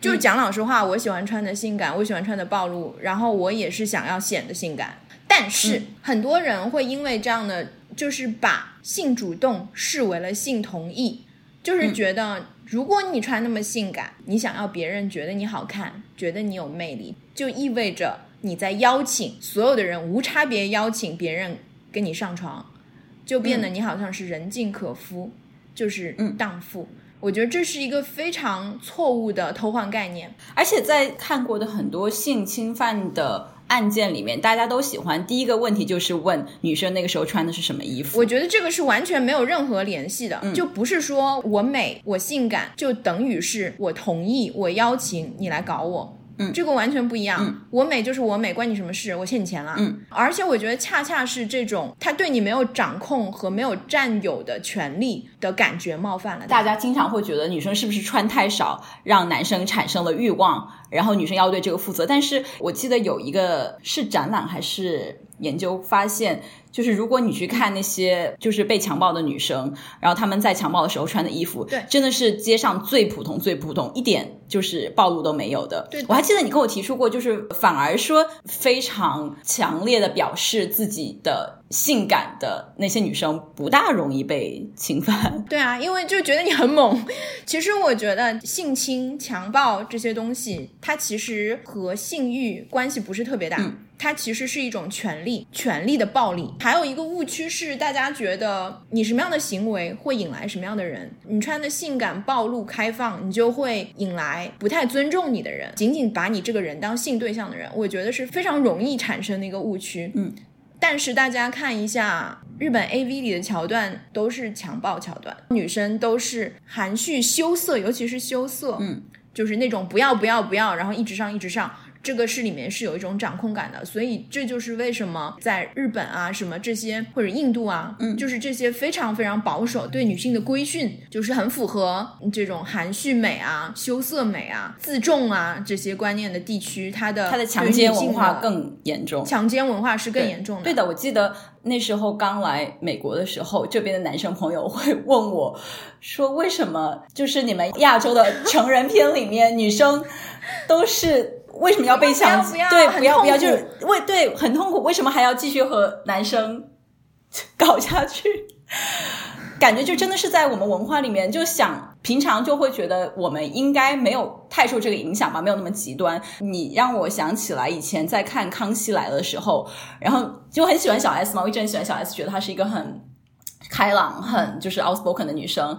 就是讲老实话，我喜欢穿的性感，我喜欢穿的暴露，然后我也是想要显得性感。但是、很多人会因为这样的，就是把性主动视为了性同意，就是觉得如果你穿那么性感，你想要别人觉得你好看，觉得你有魅力，就意味着你在邀请所有的人无差别邀请别人跟你上床，就变得你好像是人尽可夫，就是荡妇。我觉得这是一个非常错误的偷换概念。而且在看过的很多性侵犯的案件里面，大家都喜欢第一个问题就是问女生那个时候穿的是什么衣服。我觉得这个是完全没有任何联系的，就不是说我美我性感就等于是我同意我邀请你来搞我。嗯这个完全不一样。我美就是我美，关你什么事？我欠你钱了。嗯，而且我觉得恰恰是这种他对你没有掌控和没有占有的权利的感觉冒犯了。大家经常会觉得女生是不是穿太少，让男生产生了欲望，然后女生要对这个负责。但是我记得有一个是展览还是研究发现。就是如果你去看那些就是被强暴的女生，然后她们在强暴的时候穿的衣服，对，真的是街上最普通、最普通，一点就是暴露都没有的。对，我还记得你跟我提出过，就是反而说非常强烈的表示自己的性感的那些女生，不大容易被侵犯。[laughs] 对啊，因为就觉得你很猛。[laughs] 其实我觉得性侵、强暴这些东西，它其实和性欲关系不是特别大。它其实是一种权利，权利的暴力。还有一个误区是，大家觉得你什么样的行为会引来什么样的人。你穿的性感、暴露、开放，你就会引来不太尊重你的人。仅仅把你这个人当性对象的人，我觉得是非常容易产生的一个误区。嗯，但是大家看一下日本 A V 里的桥段，都是强暴桥段，女生都是含蓄羞涩，尤其是羞涩，嗯，就是那种不要不要不要，然后一直上一直上。这个是里面是有一种掌控感的，所以这就是为什么在日本啊什么这些或者印度啊，嗯，就是这些非常非常保守对女性的规训，就是很符合这种含蓄美啊、羞涩美啊、自重啊这些观念的地区，它的它的强奸文化更严重，强奸文化是更严重的。对的，我记得那时候刚来美国的时候，这边的男生朋友会问我，说为什么就是你们亚洲的成人片里面女生都是。为什么要被强奸？对，不要不要，就是为对很痛苦。为什么还要继续和男生 [laughs] 搞下去？感觉就真的是在我们文化里面，就想平常就会觉得我们应该没有太受这个影响吧，没有那么极端。你让我想起来以前在看《康熙来了》的时候，然后就很喜欢小 S 嘛，我一直很喜欢小 S，觉得她是一个很开朗、很就是 outspoken 的女生。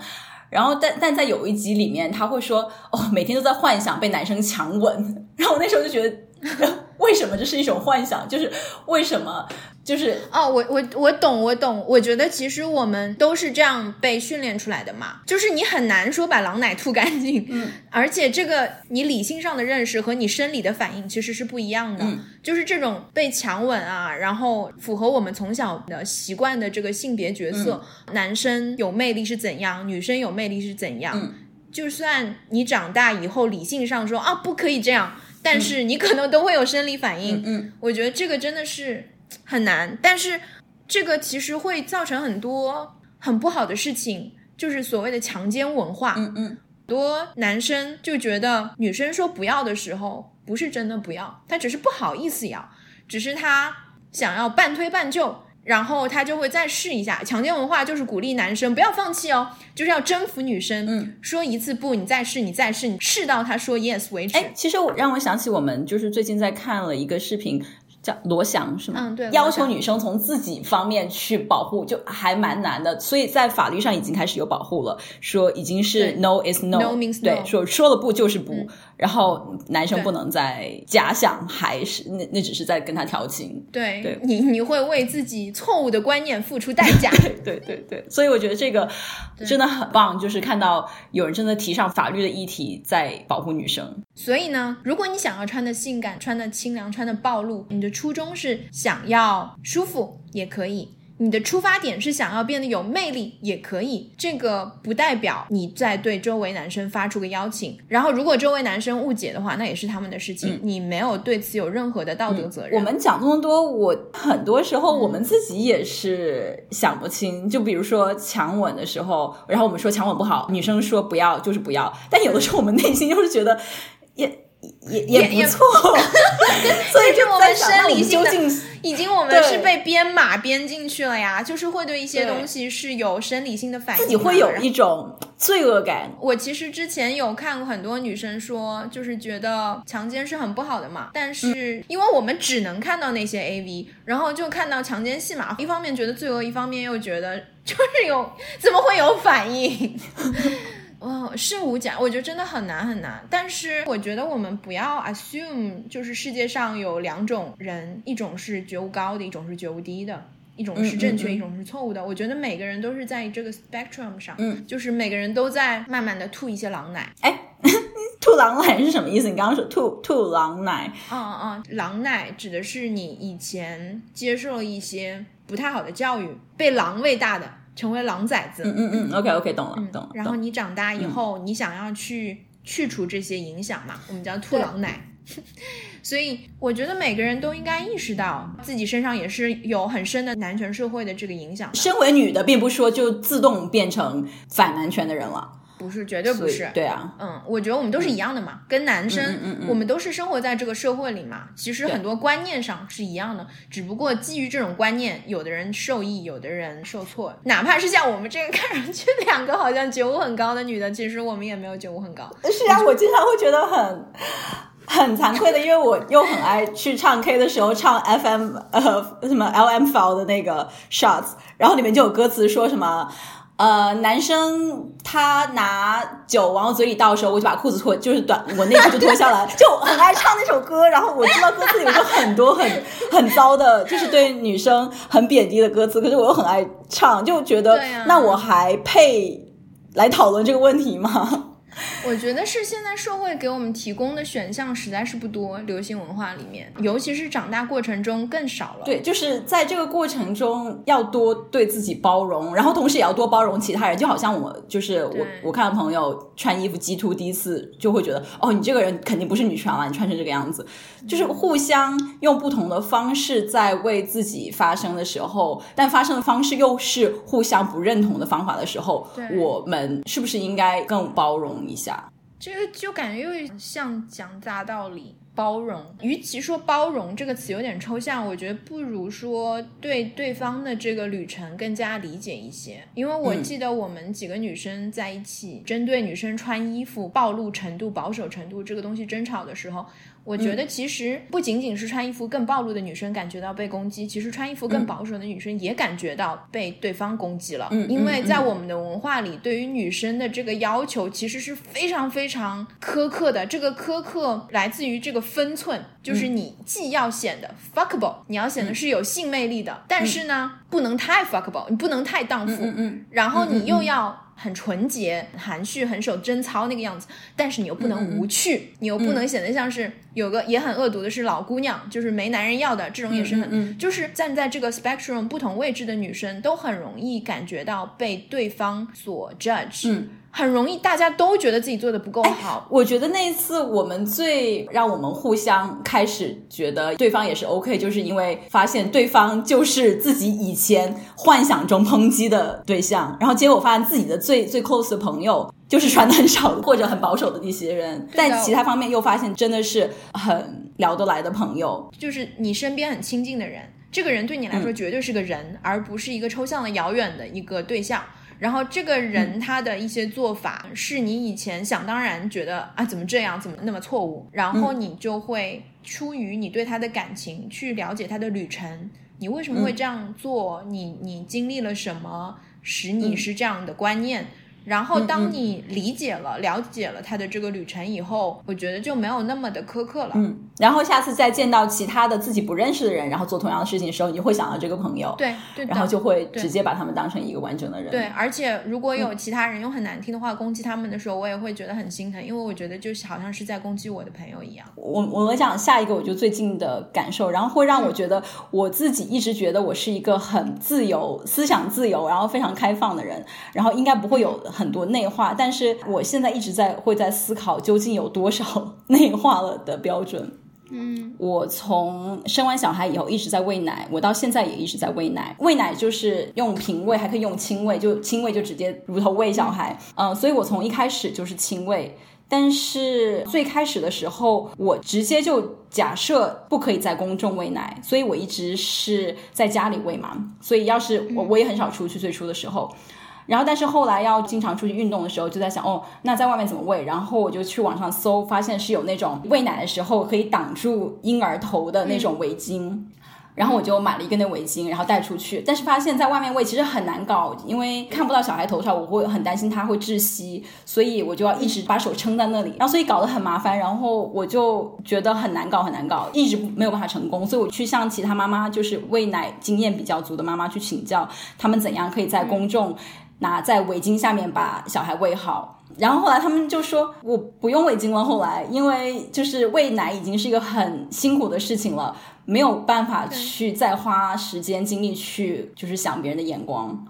然后，但但在有一集里面，他会说：“哦，每天都在幻想被男生强吻。[laughs] ”然后我那时候就觉得，[laughs] 为什么这是一种幻想？就是为什么？就是哦，我我我懂，我懂。我觉得其实我们都是这样被训练出来的嘛。就是你很难说把狼奶吐干净，嗯。而且这个你理性上的认识和你生理的反应其实是不一样的。嗯。就是这种被强吻啊，然后符合我们从小的习惯的这个性别角色，男生有魅力是怎样，女生有魅力是怎样。嗯。就算你长大以后理性上说啊不可以这样，但是你可能都会有生理反应。嗯。我觉得这个真的是。很难，但是这个其实会造成很多很不好的事情，就是所谓的强奸文化。嗯嗯，很多男生就觉得女生说不要的时候，不是真的不要，他只是不好意思要，只是他想要半推半就，然后他就会再试一下。强奸文化就是鼓励男生不要放弃哦，就是要征服女生。嗯，说一次不，你再试，你再试，你试到他说 yes 为止。哎，其实我让我想起我们就是最近在看了一个视频。叫罗翔是吗？嗯，对，要求女生从自己方面去保护，就还蛮难的。所以在法律上已经开始有保护了，说已经是 no is no，对，说说了不就是不，然后男生不能再假想还是那那只是在跟他调情。对，对你你会为自己错误的观念付出代价。[laughs] 对对对，所以我觉得这个真的很棒，就是看到有人真的提上法律的议题在保护女生。所以呢，如果你想要穿的性感、穿的清凉、穿的暴露，你的初衷是想要舒服，也可以。你的出发点是想要变得有魅力，也可以。这个不代表你在对周围男生发出个邀请，然后如果周围男生误解的话，那也是他们的事情，你没有对此有任何的道德责任。我们讲这么多，我很多时候我们自己也是想不清。就比如说强吻的时候，然后我们说强吻不好，女生说不要就是不要，但有的时候我们内心又是觉得也。也也不错，[laughs] 所以就我们生理性的，已经我们是被编码编进去了呀，就是会对一些东西是有生理性的反应，自己会有一种罪恶感。我其实之前有看过很多女生说，就是觉得强奸是很不好的嘛，但是因为我们只能看到那些 A V，然后就看到强奸戏码，一方面觉得罪恶，一方面又觉得 [laughs] 就是有怎么会有反应。哦，是无假，我觉得真的很难很难。但是我觉得我们不要 assume，就是世界上有两种人，一种是觉悟高的，一种是觉悟低的，一种是正确，一种是错误的。我觉得每个人都是在这个 spectrum 上，嗯，就是每个人都在慢慢的吐一些狼奶。哎，[laughs] 吐狼奶是什么意思？你刚刚说吐吐狼奶？嗯嗯，狼奶指的是你以前接受了一些不太好的教育，被狼喂大的。成为狼崽子，嗯嗯嗯，OK OK，懂了，懂了。然后你长大以后，你想要去去除这些影响嘛，我们叫兔狼奶。[laughs] 所以我觉得每个人都应该意识到自己身上也是有很深的男权社会的这个影响。身为女的，并不说就自动变成反男权的人了。不是，绝对不是。对啊，嗯，我觉得我们都是一样的嘛，跟男生，我们都是生活在这个社会里嘛。其实很多观念上是一样的，只不过基于这种观念，有的人受益，有的人受挫。哪怕是像我们这个看上去 [laughs] 两个好像觉悟很高的女的，其实我们也没有觉悟很高。是啊，我经常会觉得很很惭愧的，因为我又很爱去唱 K 的时候唱 FM 呃什么 LM File 的那个 Shots，然后里面就有歌词说什么。呃，男生他拿酒往我嘴里倒的时候，我就把裤子脱，就是短我内裤就脱下来，[laughs] 就很爱唱那首歌。然后我知道歌词里面有很多很 [laughs] 很糟的，就是对女生很贬低的歌词，可是我又很爱唱，就觉得那我还配来讨论这个问题吗？[laughs] 我觉得是现在社会给我们提供的选项实在是不多，流行文化里面，尤其是长大过程中更少了。对，就是在这个过程中要多对自己包容，然后同时也要多包容其他人。就好像我就是我，我看到朋友穿衣服 G two 第一次就会觉得，哦，你这个人肯定不是女权了，你穿成这个样子。就是互相用不同的方式在为自己发声的时候，但发声的方式又是互相不认同的方法的时候，我们是不是应该更包容？一下，这个就感觉又像讲大道理。包容，与其说包容这个词有点抽象，我觉得不如说对对方的这个旅程更加理解一些。因为我记得我们几个女生在一起，针对女生穿衣服暴露程度、保守程度这个东西争吵的时候。我觉得其实不仅仅是穿衣服更暴露的女生感觉到被攻击，其实穿衣服更保守的女生也感觉到被对方攻击了。嗯，因为在我们的文化里，对于女生的这个要求其实是非常非常苛刻的。这个苛刻来自于这个分寸，就是你既要显得 fuckable，你要显得是有性魅力的，但是呢，不能太 fuckable，你不能太荡妇。嗯嗯，然后你又要。很纯洁、含蓄、很守贞操那个样子，但是你又不能无趣，你又不能显得像是有个也很恶毒的是老姑娘，就是没男人要的这种也是很，就是站在这个 spectrum 不同位置的女生都很容易感觉到被对方所 judge。很容易，大家都觉得自己做的不够好。我觉得那一次我们最让我们互相开始觉得对方也是 OK，就是因为发现对方就是自己以前幻想中抨击的对象，然后结果发现自己的最最 close 的朋友就是穿的很少 [laughs] 或者很保守的那些人，在其他方面又发现真的是很聊得来的朋友，就是你身边很亲近的人，这个人对你来说绝对是个人，而不是一个抽象的遥远的一个对象。然后这个人他的一些做法是你以前想当然觉得啊怎么这样怎么那么错误，然后你就会出于你对他的感情去了解他的旅程，你为什么会这样做？你你经历了什么？使你是这样的观念？然后，当你理解了、了解了他的这个旅程以后，我觉得就没有那么的苛刻了。嗯，然后下次再见到其他的自己不认识的人，然后做同样的事情的时候，你就会想到这个朋友。对对，然后就会直接把他们当成一个完整的人。对，而且如果有其他人用很难听的话攻击他们的时候，我也会觉得很心疼，因为我觉得就好像是在攻击我的朋友一样。我我讲下一个，我就最近的感受，然后会让我觉得我自己一直觉得我是一个很自由、思想自由，然后非常开放的人，然后应该不会有很多内化。但是我现在一直在会在思考，究竟有多少内化了的标准？嗯，我从生完小孩以后一直在喂奶，我到现在也一直在喂奶。喂奶就是用平喂，还可以用亲喂，就亲喂就直接乳头喂小孩。嗯，所以我从一开始就是亲喂，但是最开始的时候，我直接就假设不可以在公众喂奶，所以我一直是在家里喂嘛。所以要是我我也很少出去，最初的时候。然后，但是后来要经常出去运动的时候，就在想，哦，那在外面怎么喂？然后我就去网上搜，发现是有那种喂奶的时候可以挡住婴儿头的那种围巾，然后我就买了一个那围巾，然后带出去。但是发现，在外面喂其实很难搞，因为看不到小孩头上，我会很担心他会窒息，所以我就要一直把手撑在那里，然后所以搞得很麻烦。然后我就觉得很难搞，很难搞，一直没有办法成功。所以我去向其他妈妈，就是喂奶经验比较足的妈妈去请教，他们怎样可以在公众。拿在围巾下面把小孩喂好，然后后来他们就说我不用围巾了。后来因为就是喂奶已经是一个很辛苦的事情了，没有办法去再花时间精力去就是想别人的眼光。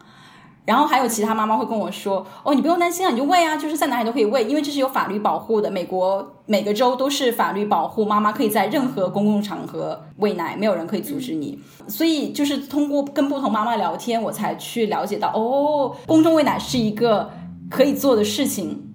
然后还有其他妈妈会跟我说：“哦，你不用担心啊，你就喂啊，就是在哪里都可以喂，因为这是有法律保护的。美国每个州都是法律保护妈妈可以在任何公共场合喂奶，没有人可以阻止你。所以就是通过跟不同妈妈聊天，我才去了解到，哦，公众喂奶是一个可以做的事情。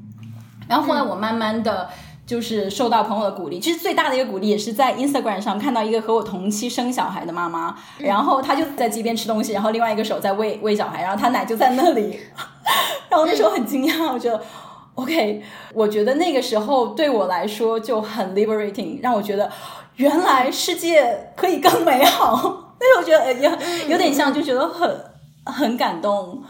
然后后来我慢慢的。就是受到朋友的鼓励，其实最大的一个鼓励也是在 Instagram 上看到一个和我同期生小孩的妈妈，然后她就在街边吃东西，然后另外一个手在喂喂小孩，然后她奶就在那里，[laughs] 然后那时候很惊讶，我觉得 OK，我觉得那个时候对我来说就很 liberating，让我觉得原来世界可以更美好，[laughs] 那时候觉得也有点像，就觉得很很感动。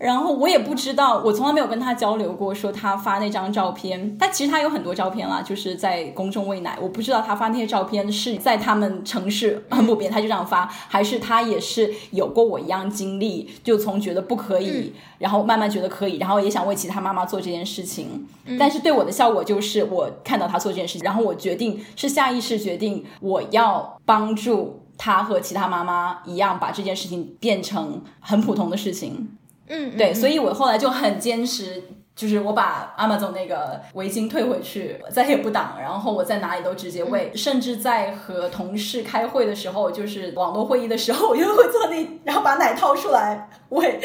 然后我也不知道，我从来没有跟他交流过，说他发那张照片。但其实他有很多照片啦，就是在公众喂奶。我不知道他发那些照片是在他们城市很普遍，他就这样发，还是他也是有过我一样经历，就从觉得不可以，然后慢慢觉得可以，然后也想为其他妈妈做这件事情。但是对我的效果就是，我看到他做这件事情，然后我决定是下意识决定我要帮助他和其他妈妈一样，把这件事情变成很普通的事情。嗯，对，所以我后来就很坚持，就是我把 Amazon 那个围巾退回去，再也不挡，然后我在哪里都直接喂，甚至在和同事开会的时候，就是网络会议的时候，我就会坐那，然后把奶掏出来喂。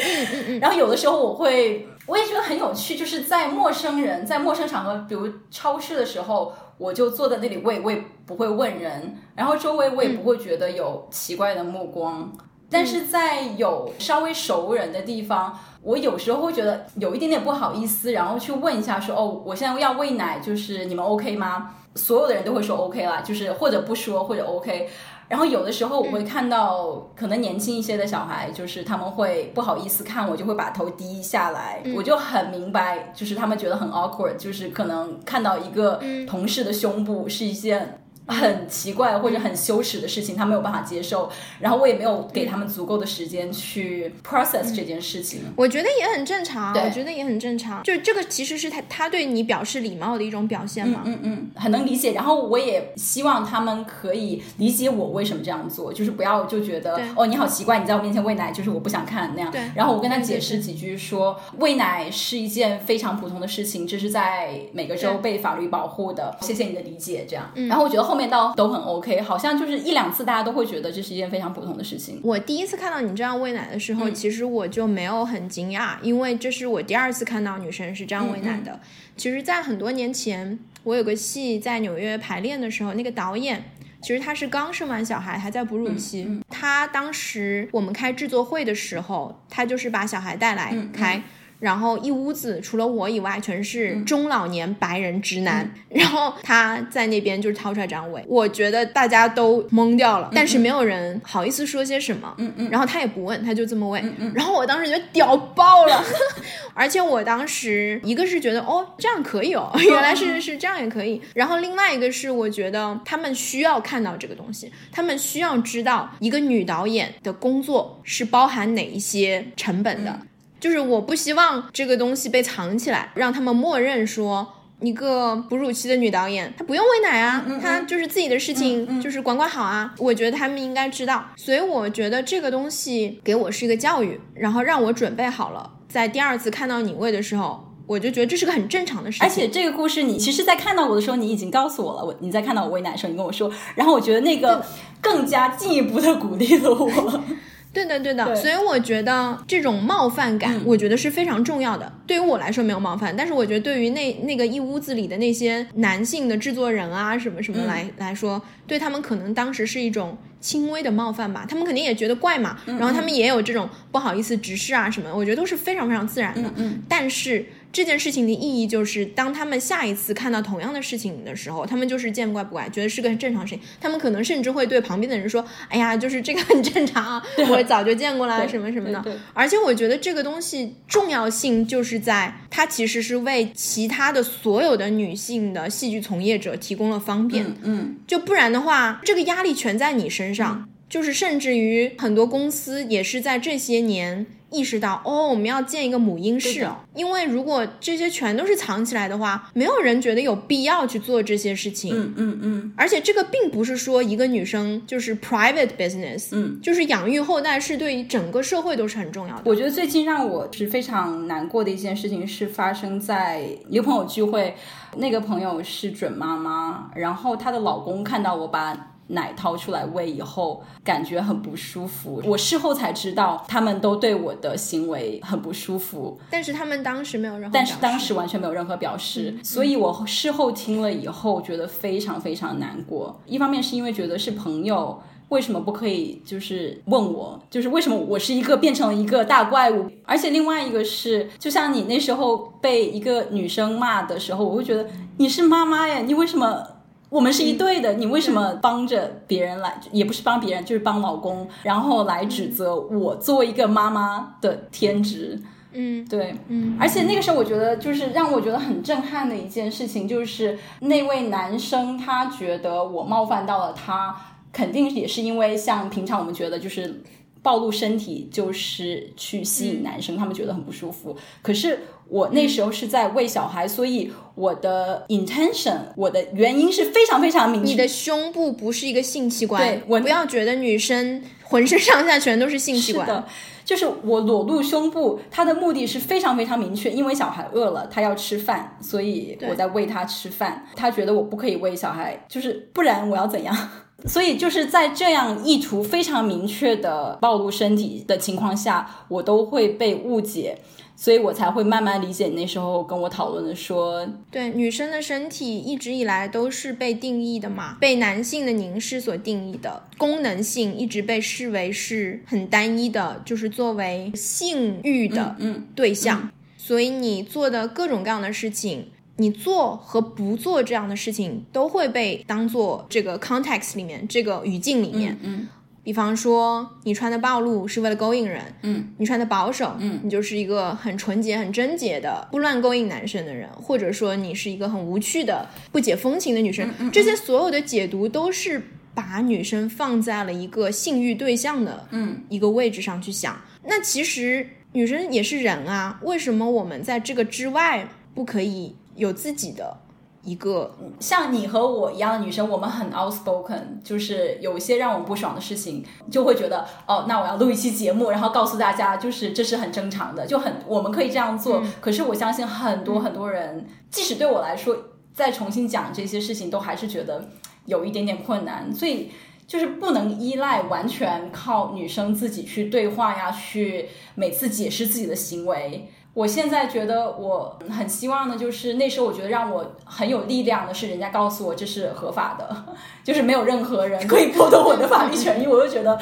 然后有的时候我会，我也觉得很有趣，就是在陌生人在陌生场合，比如超市的时候，我就坐在那里喂，我也不会问人，然后周围我也不会觉得有奇怪的目光。但是在有稍微熟人的地方，我有时候会觉得有一点点不好意思，然后去问一下说：“哦，我现在要喂奶，就是你们 OK 吗？”所有的人都会说 OK 啦，就是或者不说或者 OK。然后有的时候我会看到可能年轻一些的小孩，就是他们会不好意思看我，就会把头低下来，我就很明白，就是他们觉得很 awkward，就是可能看到一个同事的胸部是一件。很奇怪或者很羞耻的事情，他没有办法接受，然后我也没有给他们足够的时间去 process 这件事情。我觉得也很正常，我觉得也很正常。就这个其实是他他对你表示礼貌的一种表现嘛。嗯嗯，很能理解。然后我也希望他们可以理解我为什么这样做，就是不要就觉得哦你好奇怪，你在我面前喂奶，就是我不想看那样。对。然后我跟他解释几句，说喂奶是一件非常普通的事情，这是在每个州被法律保护的。谢谢你的理解，这样。然后我觉得后。后面到都很 OK，好像就是一两次，大家都会觉得这是一件非常普通的事情。我第一次看到你这样喂奶的时候，其实我就没有很惊讶，因为这是我第二次看到女生是这样喂奶的。其实，在很多年前，我有个戏在纽约排练的时候，那个导演其实他是刚生完小孩，还在哺乳期。他当时我们开制作会的时候，他就是把小孩带来开。然后一屋子除了我以外全是中老年白人直男，[laughs] 然后他在那边就是掏出来张伟，我觉得大家都懵掉了，但是没有人好意思说些什么，嗯嗯，然后他也不问，他就这么问，嗯，然后我当时觉得屌爆了，[laughs] 而且我当时一个是觉得哦这样可以哦，[laughs] 原来是是这样也可以，然后另外一个是我觉得他们需要看到这个东西，他们需要知道一个女导演的工作是包含哪一些成本的。就是我不希望这个东西被藏起来，让他们默认说一个哺乳期的女导演她不用喂奶啊，她就是自己的事情就是管管好啊。我觉得他们应该知道，所以我觉得这个东西给我是一个教育，然后让我准备好了，在第二次看到你喂的时候，我就觉得这是个很正常的事情。而且这个故事你其实，在看到我的时候，你已经告诉我了。我你在看到我喂奶的时候，你跟我说，然后我觉得那个更加进一步的鼓励了我。对的，对的，所以我觉得这种冒犯感，我觉得是非常重要的。对于我来说没有冒犯，但是我觉得对于那那个一屋子里的那些男性的制作人啊，什么什么来来说，对他们可能当时是一种轻微的冒犯吧。他们肯定也觉得怪嘛，然后他们也有这种不好意思直视啊什么，我觉得都是非常非常自然的。嗯，但是。这件事情的意义就是，当他们下一次看到同样的事情的时候，他们就是见怪不怪，觉得是个正常事情。他们可能甚至会对旁边的人说：“哎呀，就是这个很正常啊，我早就见过了，什么什么的。”而且我觉得这个东西重要性就是在它其实是为其他的所有的女性的戏剧从业者提供了方便。嗯，就不然的话，这个压力全在你身上。就是甚至于很多公司也是在这些年意识到，哦，我们要建一个母婴室，因为如果这些全都是藏起来的话，没有人觉得有必要去做这些事情。嗯嗯嗯。而且这个并不是说一个女生就是 private business，嗯，就是养育后代是对于整个社会都是很重要的。我觉得最近让我是非常难过的一件事情是发生在一个朋友聚会，那个朋友是准妈妈，然后她的老公看到我把。奶掏出来喂以后，感觉很不舒服。我事后才知道，他们都对我的行为很不舒服。但是他们当时没有任何，但是当时完全没有任何表示。所以我事后听了以后，觉得非常非常难过。一方面是因为觉得是朋友，为什么不可以就是问我，就是为什么我是一个变成了一个大怪物？而且另外一个是，就像你那时候被一个女生骂的时候，我会觉得你是妈妈呀，你为什么？我们是一对的，你为什么帮着别人来，也不是帮别人，就是帮老公，然后来指责我作为一个妈妈的天职？嗯，对，嗯，而且那个时候我觉得，就是让我觉得很震撼的一件事情，就是那位男生他觉得我冒犯到了他，肯定也是因为像平常我们觉得就是。暴露身体就是去吸引男生，他们觉得很不舒服。可是我那时候是在喂小孩，所以我的 intention，我的原因是非常非常明确。你的胸部不是一个性器官，对，我不要觉得女生浑身上下全都是性器官。是的，就是我裸露胸部，它的目的是非常非常明确，因为小孩饿了，他要吃饭，所以我在喂他吃饭。他觉得我不可以喂小孩，就是不然我要怎样？[laughs] 所以就是在这样意图非常明确的暴露身体的情况下，我都会被误解，所以我才会慢慢理解你那时候跟我讨论的说，对女生的身体一直以来都是被定义的嘛，被男性的凝视所定义的功能性一直被视为是很单一的，就是作为性欲的对象，所以你做的各种各样的事情。你做和不做这样的事情，都会被当做这个 context 里面这个语境里面。嗯，比方说你穿的暴露是为了勾引人，嗯，你穿的保守，嗯，你就是一个很纯洁、很贞洁的不乱勾引男生的人，或者说你是一个很无趣的不解风情的女生。这些所有的解读都是把女生放在了一个性欲对象的嗯一个位置上去想。那其实女生也是人啊，为什么我们在这个之外不可以？有自己的一个像你和我一样的女生，我们很 outspoken，就是有一些让我们不爽的事情，就会觉得哦，那我要录一期节目，然后告诉大家，就是这是很正常的，就很我们可以这样做。可是我相信很多很多人，即使对我来说，再重新讲这些事情，都还是觉得有一点点困难。所以就是不能依赖完全靠女生自己去对话呀，去每次解释自己的行为。我现在觉得我很希望的，就是那时候我觉得让我很有力量的是，人家告诉我这是合法的，就是没有任何人可以剥夺我的法律权益。我就觉得，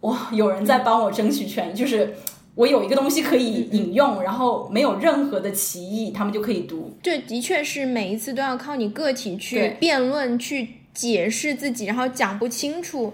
哇，有人在帮我争取权益，就是我有一个东西可以引用，然后没有任何的歧义，他们就可以读。这的确是每一次都要靠你个体去辩论、去解释自己，然后讲不清楚。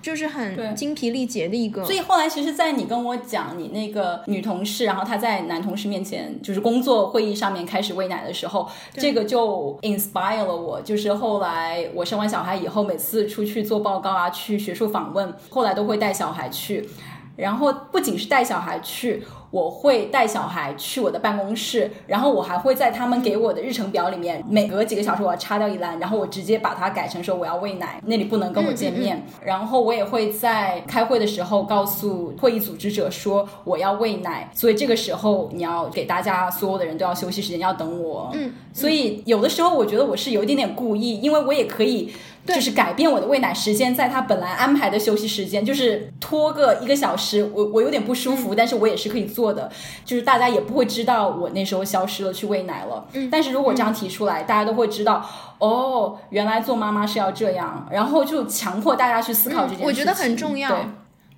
就是很精疲力竭的一个，所以后来其实，在你跟我讲你那个女同事，然后她在男同事面前，就是工作会议上面开始喂奶的时候，这个就 inspire 了我。就是后来我生完小孩以后，每次出去做报告啊，去学术访问，后来都会带小孩去，然后不仅是带小孩去。我会带小孩去我的办公室，然后我还会在他们给我的日程表里面，每隔几个小时我要插掉一栏，然后我直接把它改成说我要喂奶，那里不能跟我见面。然后我也会在开会的时候告诉会议组织者说我要喂奶，所以这个时候你要给大家所有的人都要休息时间，要等我。嗯，所以有的时候我觉得我是有一点点故意，因为我也可以。就是改变我的喂奶时间，在他本来安排的休息时间，就是拖个一个小时，我我有点不舒服，但是我也是可以做的，就是大家也不会知道我那时候消失了去喂奶了。嗯，但是如果这样提出来，大家都会知道，哦，原来做妈妈是要这样，然后就强迫大家去思考这件事情。我觉得很重要。对。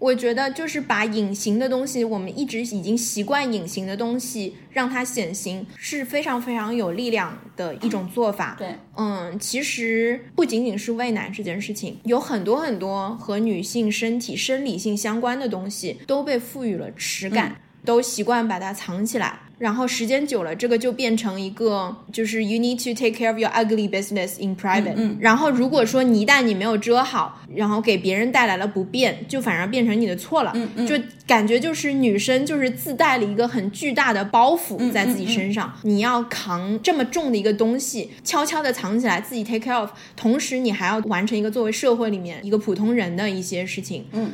我觉得就是把隐形的东西，我们一直已经习惯隐形的东西，让它显形，是非常非常有力量的一种做法。对，嗯，其实不仅仅是喂奶这件事情，有很多很多和女性身体生理性相关的东西都被赋予了耻感，都习惯把它藏起来。然后时间久了，这个就变成一个，就是 you need to take care of your ugly business in private。嗯然后如果说你一旦你没有遮好，然后给别人带来了不便，就反而变成你的错了。就感觉就是女生就是自带了一个很巨大的包袱在自己身上，你要扛这么重的一个东西，悄悄的藏起来，自己 take care of，同时你还要完成一个作为社会里面一个普通人的一些事情。嗯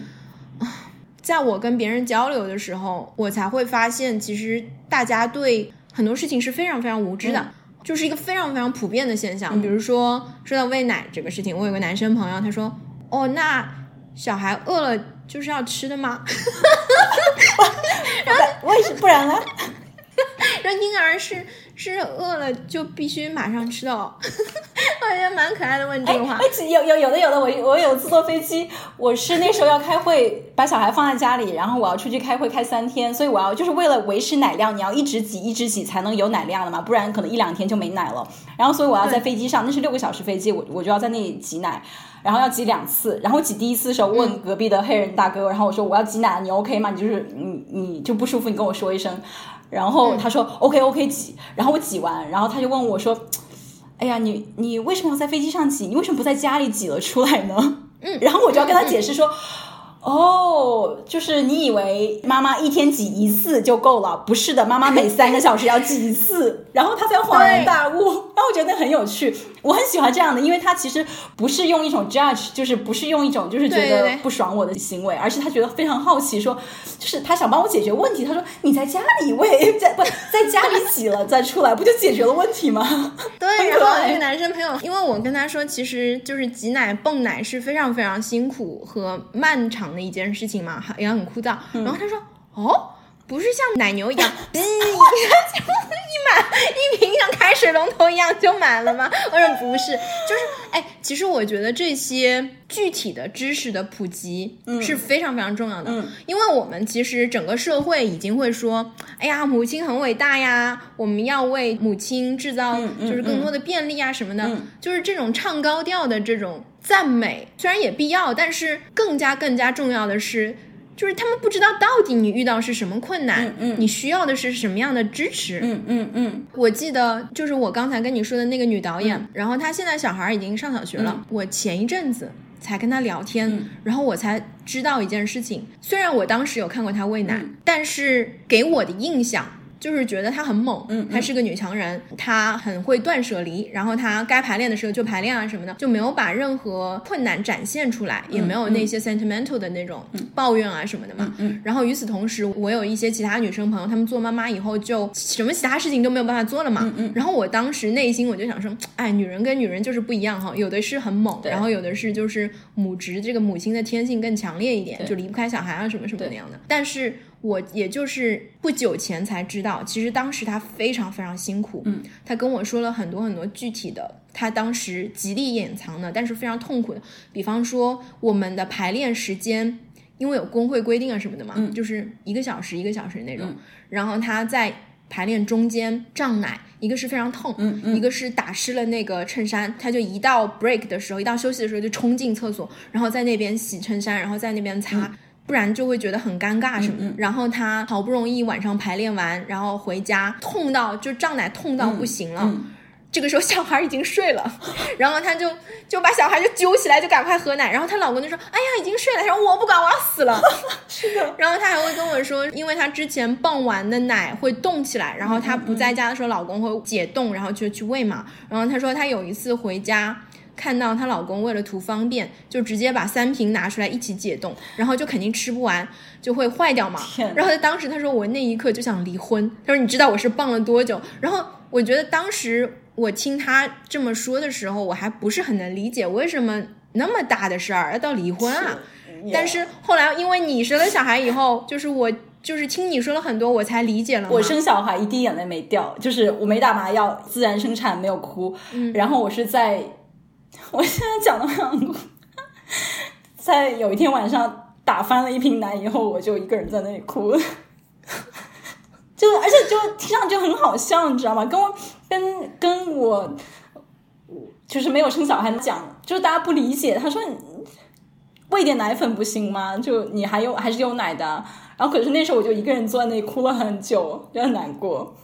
在我跟别人交流的时候，我才会发现，其实大家对很多事情是非常非常无知的，就是一个非常非常普遍的现象。比如说说到喂奶这个事情，我有个男生朋友，他说：“哦，那小孩饿了就是要吃的吗？[laughs] 为什不然呢？[laughs] 说婴儿是是饿了就必须马上吃的哦。” [laughs] 我觉得蛮可爱的，问这个话。哎，有有有的有的，我我有次坐飞机，我是那时候要开会，把小孩放在家里，然后我要出去开会开三天，所以我要就是为了维持奶量，你要一直挤一直挤才能有奶量的嘛，不然可能一两天就没奶了。然后所以我要在飞机上，那是六个小时飞机，我我就要在那里挤奶，然后要挤两次。然后挤第一次的时候问隔壁的黑人大哥，然后我说我要挤奶，你 OK 吗？你就是你你就不舒服，你跟我说一声。然后他说、OK OK 挤，然后我挤完，然后他就问我说。哎呀，你你为什么要在飞机上挤？你为什么不在家里挤了出来呢？嗯，[laughs] 然后我就要跟他解释说，哦，就是你以为妈妈一天挤一次就够了？不是的，妈妈每三个小时要挤一次。然后他才恍然 [laughs] 大悟。然后我觉得很有趣，我很喜欢这样的，因为他其实不是用一种 judge，就是不是用一种就是觉得不爽我的行为，而是他觉得非常好奇，说就是他想帮我解决问题。他说你在家里喂，[laughs] 在不在家里挤了 [laughs] 再出来，不就解决了问题吗？对，然后我那个男生朋友，因为我跟他说，其实就是挤奶、泵奶是非常非常辛苦和漫长的一件事情嘛，也很枯燥。然后他说，哦。不是像奶牛一样，[laughs] 嗯，一下就一满一瓶像开水龙头一样就满了吗？[laughs] 我说不是，就是哎，其实我觉得这些具体的知识的普及是非常非常重要的，嗯因为我们其实整个社会已经会说，哎呀，母亲很伟大呀，我们要为母亲制造就是更多的便利啊什么的，嗯就是这种唱高调的这种赞美，虽然也必要，但是更加更加重要的是。就是他们不知道到底你遇到是什么困难，嗯嗯你需要的是什么样的支持。嗯嗯嗯我记得就是我刚才跟你说的那个女导演，然后她现在小孩已经上小学了。嗯我前一阵子才跟她聊天，嗯然后我才知道一件事情。虽然我当时有看过她喂奶，嗯但是给我的印象。就是觉得她很猛，嗯嗯。她是个女强人，她很会断舍离，然后她该排练的时候就排练啊什么的，就没有把任何困难展现出来，也没有那些 sentimental 的那种抱怨啊什么的嘛。嗯然后与此同时，我有一些其他女生朋友，她们做妈妈以后就什么其他事情都没有办法做了嘛。嗯嗯。然后我当时内心我就想说，哎，女人跟女人就是不一样哈，有的是很猛，然后有的是就是母职这个母亲的天性更强烈一点，就离不开小孩啊什么什么对那样的。但是我也就是不久前才知道，其实当时他非常非常辛苦。嗯，他跟我说了很多很多具体的。他当时极力掩藏的，但是非常痛苦的，比方说我们的排练时间，因为有工会规定啊什么的嘛，嗯就是一个小时一个小时那种。嗯然后他在排练中间胀奶，一个是非常痛，嗯嗯一个是打湿了那个衬衫，他就一到 break 的时候，一到休息的时候就冲进厕所，然后在那边洗衬衫，然后在那边擦。不然就会觉得很尴尬什么的。嗯嗯然后她好不容易晚上排练完，然后回家痛到就胀奶痛到不行了。嗯这个时候小孩已经睡了，[laughs] 然后她就就把小孩就揪起来，就赶快喝奶。然后她老公就说：“哎呀，已经睡了。”然后：“我不管，我要死了。[laughs] ”是的，然后她还会跟我说，因为她之前傍晚的奶会冻起来，然后她不在家的时候，老公会解冻，然后就去喂嘛。然后她说她有一次回家。看到她老公为了图方便，就直接把三瓶拿出来一起解冻，然后就肯定吃不完，就会坏掉嘛。然后她当时她说我那一刻就想离婚，她说你知道我是棒了多久？然后我觉得当时我听她这么说的时候，我还不是很能理解为什么那么大的事儿要到离婚啊。但是后来因为你生了小孩以后，就是我 [laughs] 就是听你说了很多，我才理解了。我生小孩一滴眼泪没掉，就是我没打麻药，自然生产没有哭。嗯然后我是在，[laughs] 我现在讲的很，在有一天晚上打翻了一瓶奶以后，我就一个人在那里哭。[laughs] 就而且就听上去很好笑，你知道吗？跟我跟跟我就是没有生小孩讲，就是大家不理解。他说喂点奶粉不行吗？就你还有还是有奶的。然后可是那时候我就一个人坐在那里哭了很久，就很难过。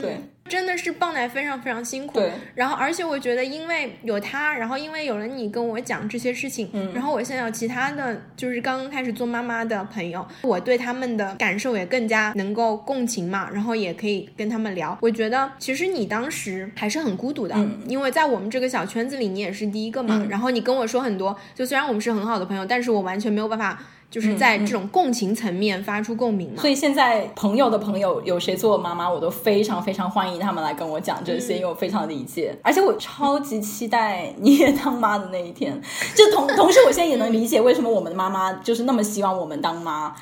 对，真的是抱奶非常非常辛苦。对，然后而且我觉得，因为有他，然后因为有了你跟我讲这些事情，嗯然后我现在有其他的就是刚刚开始做妈妈的朋友，我对他们的感受也更加能够共情嘛，然后也可以跟他们聊。我觉得其实你当时还是很孤独的，嗯因为在我们这个小圈子里，你也是第一个嘛。然后你跟我说很多，就虽然我们是很好的朋友，但是我完全没有办法。就是在这种共情层面发出共鸣嘛，所以现在朋友的朋友有谁做我妈妈，我都非常非常欢迎他们来跟我讲这些，因为我非常理解，而且我超级期待你也当妈的那一天。就同 [laughs] 同时，我现在也能理解为什么我们的妈妈就是那么希望我们当妈。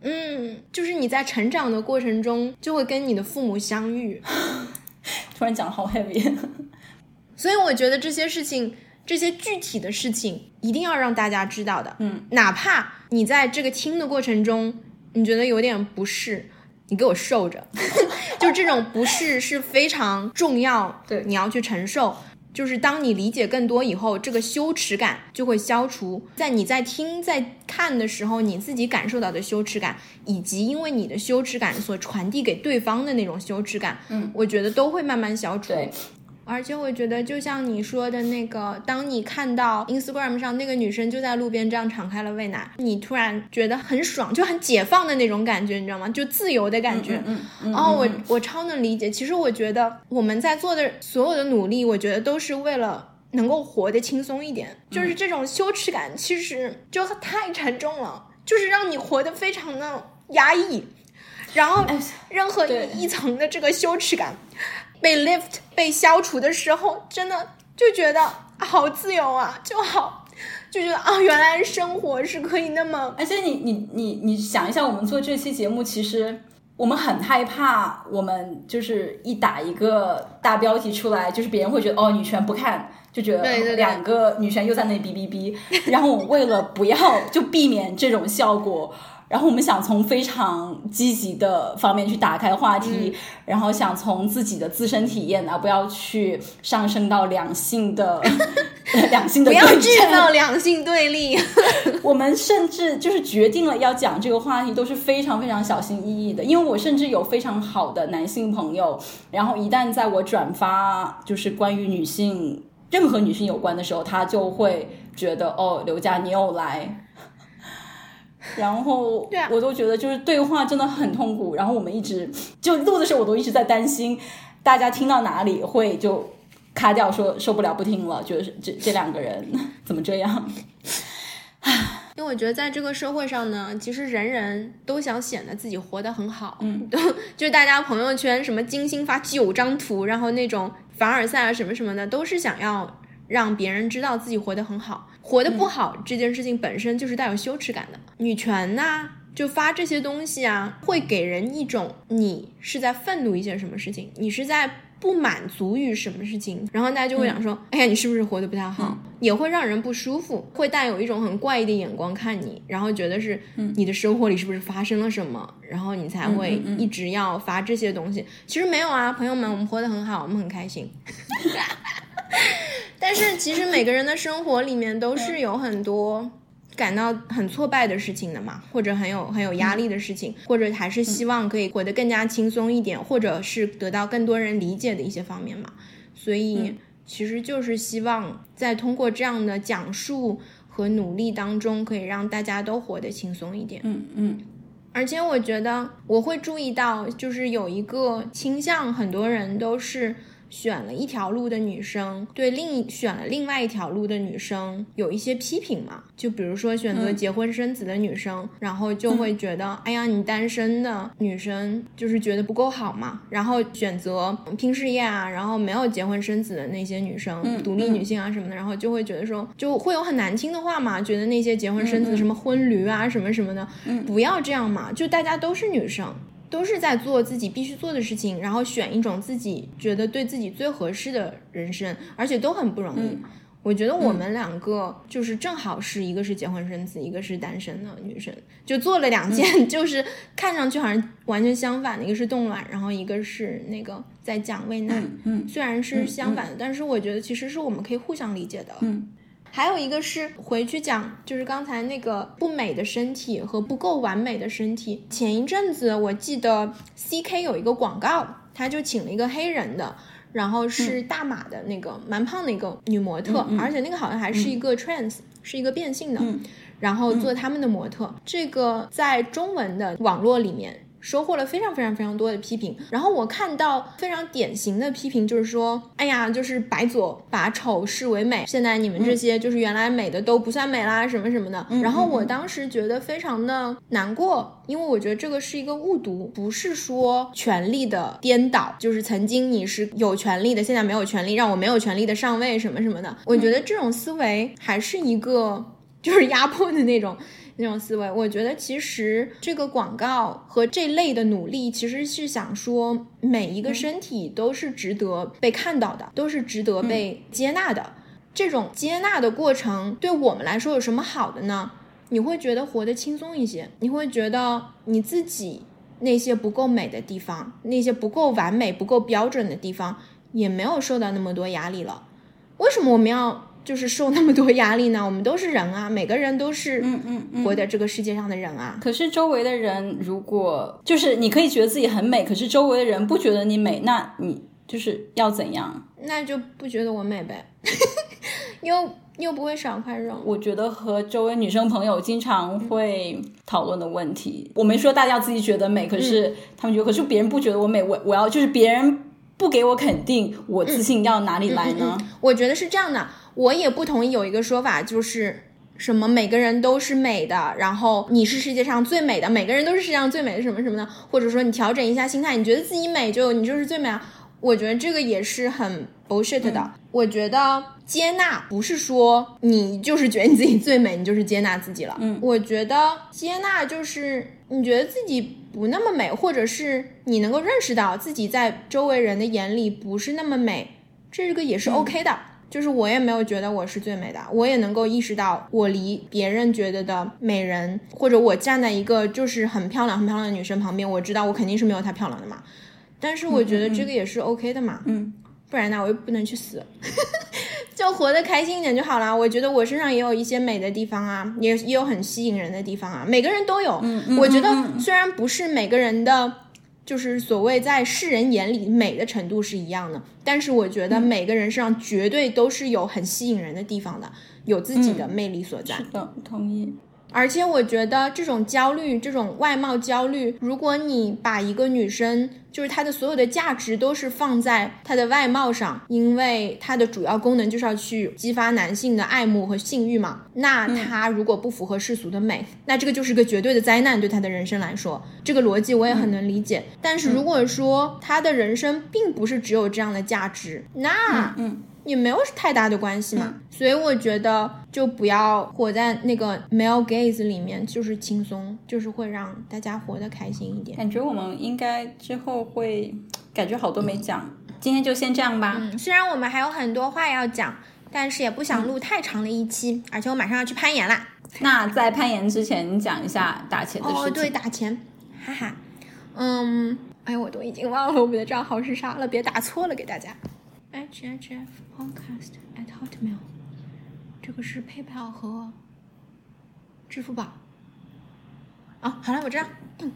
嗯，就是你在成长的过程中就会跟你的父母相遇，[laughs] 突然讲好 heavy，所以我觉得这些事情。这些具体的事情一定要让大家知道的，嗯，哪怕你在这个听的过程中，你觉得有点不适，你给我受着，[laughs] 就这种不适是非常重要，对，你要去承受。就是当你理解更多以后，这个羞耻感就会消除。在你在听在看的时候，你自己感受到的羞耻感，以及因为你的羞耻感所传递给对方的那种羞耻感，嗯，我觉得都会慢慢消除。对。而且我觉得，就像你说的那个，当你看到 Instagram 上那个女生就在路边这样敞开了喂奶，你突然觉得很爽，就很解放的那种感觉，你知道吗？就自由的感觉。嗯嗯。哦，我我超能理解。其实我觉得我们在做的所有的努力，我觉得都是为了能够活得轻松一点。就是这种羞耻感，其实就太沉重了，就是让你活得非常的压抑。然后，任何一层的这个羞耻感。被 lift 被消除的时候，真的就觉得好自由啊，就好，就觉得啊，原来生活是可以那么……而且你你你你想一下，我们做这期节目，其实我们很害怕，我们就是一打一个大标题出来，就是别人会觉得哦，女权不看，就觉得两个女权又在那里哔哔哔。然后我为了不要就避免这种效果。然后我们想从非常积极的方面去打开话题，嗯、然后想从自己的自身体验啊，不要去上升到两性的 [laughs] 两性的，不要制造两性对立。[laughs] 我们甚至就是决定了要讲这个话题，都是非常非常小心翼翼的，因为我甚至有非常好的男性朋友，然后一旦在我转发就是关于女性任何女性有关的时候，他就会觉得哦，刘佳你又来。然后，我都觉得就是对话真的很痛苦。然后我们一直就录的时候，我都一直在担心大家听到哪里会就卡掉，说受不了不听了。就是这这两个人怎么这样？[sighs] 因为我觉得在这个社会上呢，其实人人都想显得自己活得很好。嗯，[laughs] 就大家朋友圈什么精心发九张图，然后那种凡尔赛啊什么什么的，都是想要让别人知道自己活得很好。活得不好、嗯、这件事情本身就是带有羞耻感的。女权呐，就发这些东西啊，会给人一种你是在愤怒一些什么事情，你是在不满足于什么事情，然后大家就会想说，嗯、哎呀，你是不是活得不太好？也会让人不舒服，会带有一种很怪异的眼光看你，然后觉得是你的生活里是不是发生了什么，然后你才会一直要发这些东西。其实没有啊，朋友们，我们活得很好，我们很开心。[laughs] [laughs] 但是其实每个人的生活里面都是有很多感到很挫败的事情的嘛，或者很有很有压力的事情，或者还是希望可以活得更加轻松一点，或者是得到更多人理解的一些方面嘛。所以其实就是希望在通过这样的讲述和努力当中，可以让大家都活得轻松一点。嗯嗯。而且我觉得我会注意到，就是有一个倾向，很多人都是。选了一条路的女生，对另一选了另外一条路的女生有一些批评嘛？就比如说选择结婚生子的女生，嗯、然后就会觉得，哎呀，你单身的女生就是觉得不够好嘛。然后选择拼事业啊，然后没有结婚生子的那些女生，嗯、独立女性啊什么的，然后就会觉得说，就会有很难听的话嘛，觉得那些结婚生子什么婚驴啊什么什么的，不要这样嘛，就大家都是女生。都是在做自己必须做的事情，然后选一种自己觉得对自己最合适的人生，而且都很不容易。嗯、我觉得我们两个就是正好是一个是结婚生子，一个是单身的女生，就做了两件，嗯、[laughs] 就是看上去好像完全相反的，一个是冻卵，然后一个是那个在讲喂奶。嗯，虽然是相反的，但是我觉得其实是我们可以互相理解的。嗯。还有一个是回去讲，就是刚才那个不美的身体和不够完美的身体。前一阵子我记得 C K 有一个广告，他就请了一个黑人的，然后是大码的那个蛮胖的一个女模特，而且那个好像还是一个 trans，是一个变性的，然后做他们的模特。这个在中文的网络里面。收获了非常非常非常多的批评，然后我看到非常典型的批评，就是说，哎呀，就是白左把丑视为美，现在你们这些就是原来美的都不算美啦，什么什么的。然后我当时觉得非常的难过，因为我觉得这个是一个误读，不是说权力的颠倒，就是曾经你是有权利的，现在没有权利，让我没有权利的上位什么什么的。我觉得这种思维还是一个就是压迫的那种。那种思维，我觉得其实这个广告和这类的努力，其实是想说每一个身体都是值得被看到的，都是值得被接纳的。这种接纳的过程对我们来说有什么好的呢？你会觉得活得轻松一些，你会觉得你自己那些不够美的地方，那些不够完美、不够标准的地方，也没有受到那么多压力了。为什么我们要？就是受那么多压力呢？我们都是人啊，每个人都是嗯嗯活在这个世界上的人啊。可是周围的人，如果就是你可以觉得自己很美，可是周围的人不觉得你美，那你就是要怎样？那就不觉得我美呗，[laughs] 又又不会少块肉。我觉得和周围女生朋友经常会讨论的问题，我没说大家自己觉得美，可是他们觉得，可是别人不觉得我美，我我要就是别人不给我肯定，我自信要哪里来呢？我觉得是这样的。我也不同意有一个说法，就是什么每个人都是美的，然后你是世界上最美的，每个人都是世界上最美的什么什么的，或者说你调整一下心态，你觉得自己美就你就是最美啊。我觉得这个也是很 bullshit 的。我觉得接纳不是说你就是觉得你自己最美，你就是接纳自己了。嗯，我觉得接纳就是你觉得自己不那么美，或者是你能够认识到自己在周围人的眼里不是那么美，这个也是 OK 的。就是我也没有觉得我是最美的，我也能够意识到我离别人觉得的美人，或者我站在一个就是很漂亮很漂亮的女生旁边，我知道我肯定是没有她漂亮的嘛。但是我觉得这个也是 OK 的嘛，嗯，不然呢我又不能去死，[laughs] 就活得开心一点就好了。我觉得我身上也有一些美的地方啊，也也有很吸引人的地方啊，每个人都有。我觉得虽然不是每个人的。就是所谓在世人眼里美的程度是一样的，但是我觉得每个人身上绝对都是有很吸引人的地方的，有自己的魅力所在。是的，同意。而且我觉得这种焦虑，这种外貌焦虑，如果你把一个女生，就是她的所有的价值都是放在她的外貌上，因为她的主要功能就是要去激发男性的爱慕和性欲嘛。那她如果不符合世俗的美，那这个就是个绝对的灾难，对她的人生来说，这个逻辑我也很能理解。但是如果说她的人生并不是只有这样的价值，那嗯。也没有太大的关系嘛，所以我觉得就不要活在那个 male gaze 里面，就是轻松，就是会让大家活得开心一点。感觉我们应该之后会，感觉好多没讲，今天就先这样吧。嗯，虽然我们还有很多话要讲，但是也不想录太长的一期，而且我马上要去攀岩啦。[laughs] 那在攀岩之前，你讲一下打钱的事情。哦，对，打钱，哈哈，嗯，哎，我都已经忘了我们的账号是啥了，别打错了，给大家。HHF Podcast at Hotmail，这个是 PayPal 和支付宝。哦，好了，我知道。嗯，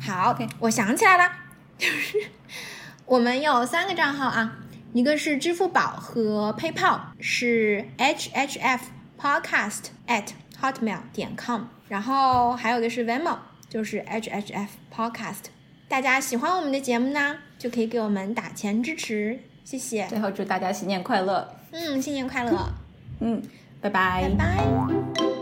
好，我想起来了，就是我们有三个账号啊，一个是支付宝和 PayPal 是 HHF Podcast at Hotmail 点 com，然后还有一个是 Venmo，就是 HHF Podcast。大家喜欢我们的节目呢，就可以给我们打钱支持。谢谢。最后祝大家新年快乐。嗯，新年快乐。嗯，拜拜。拜拜。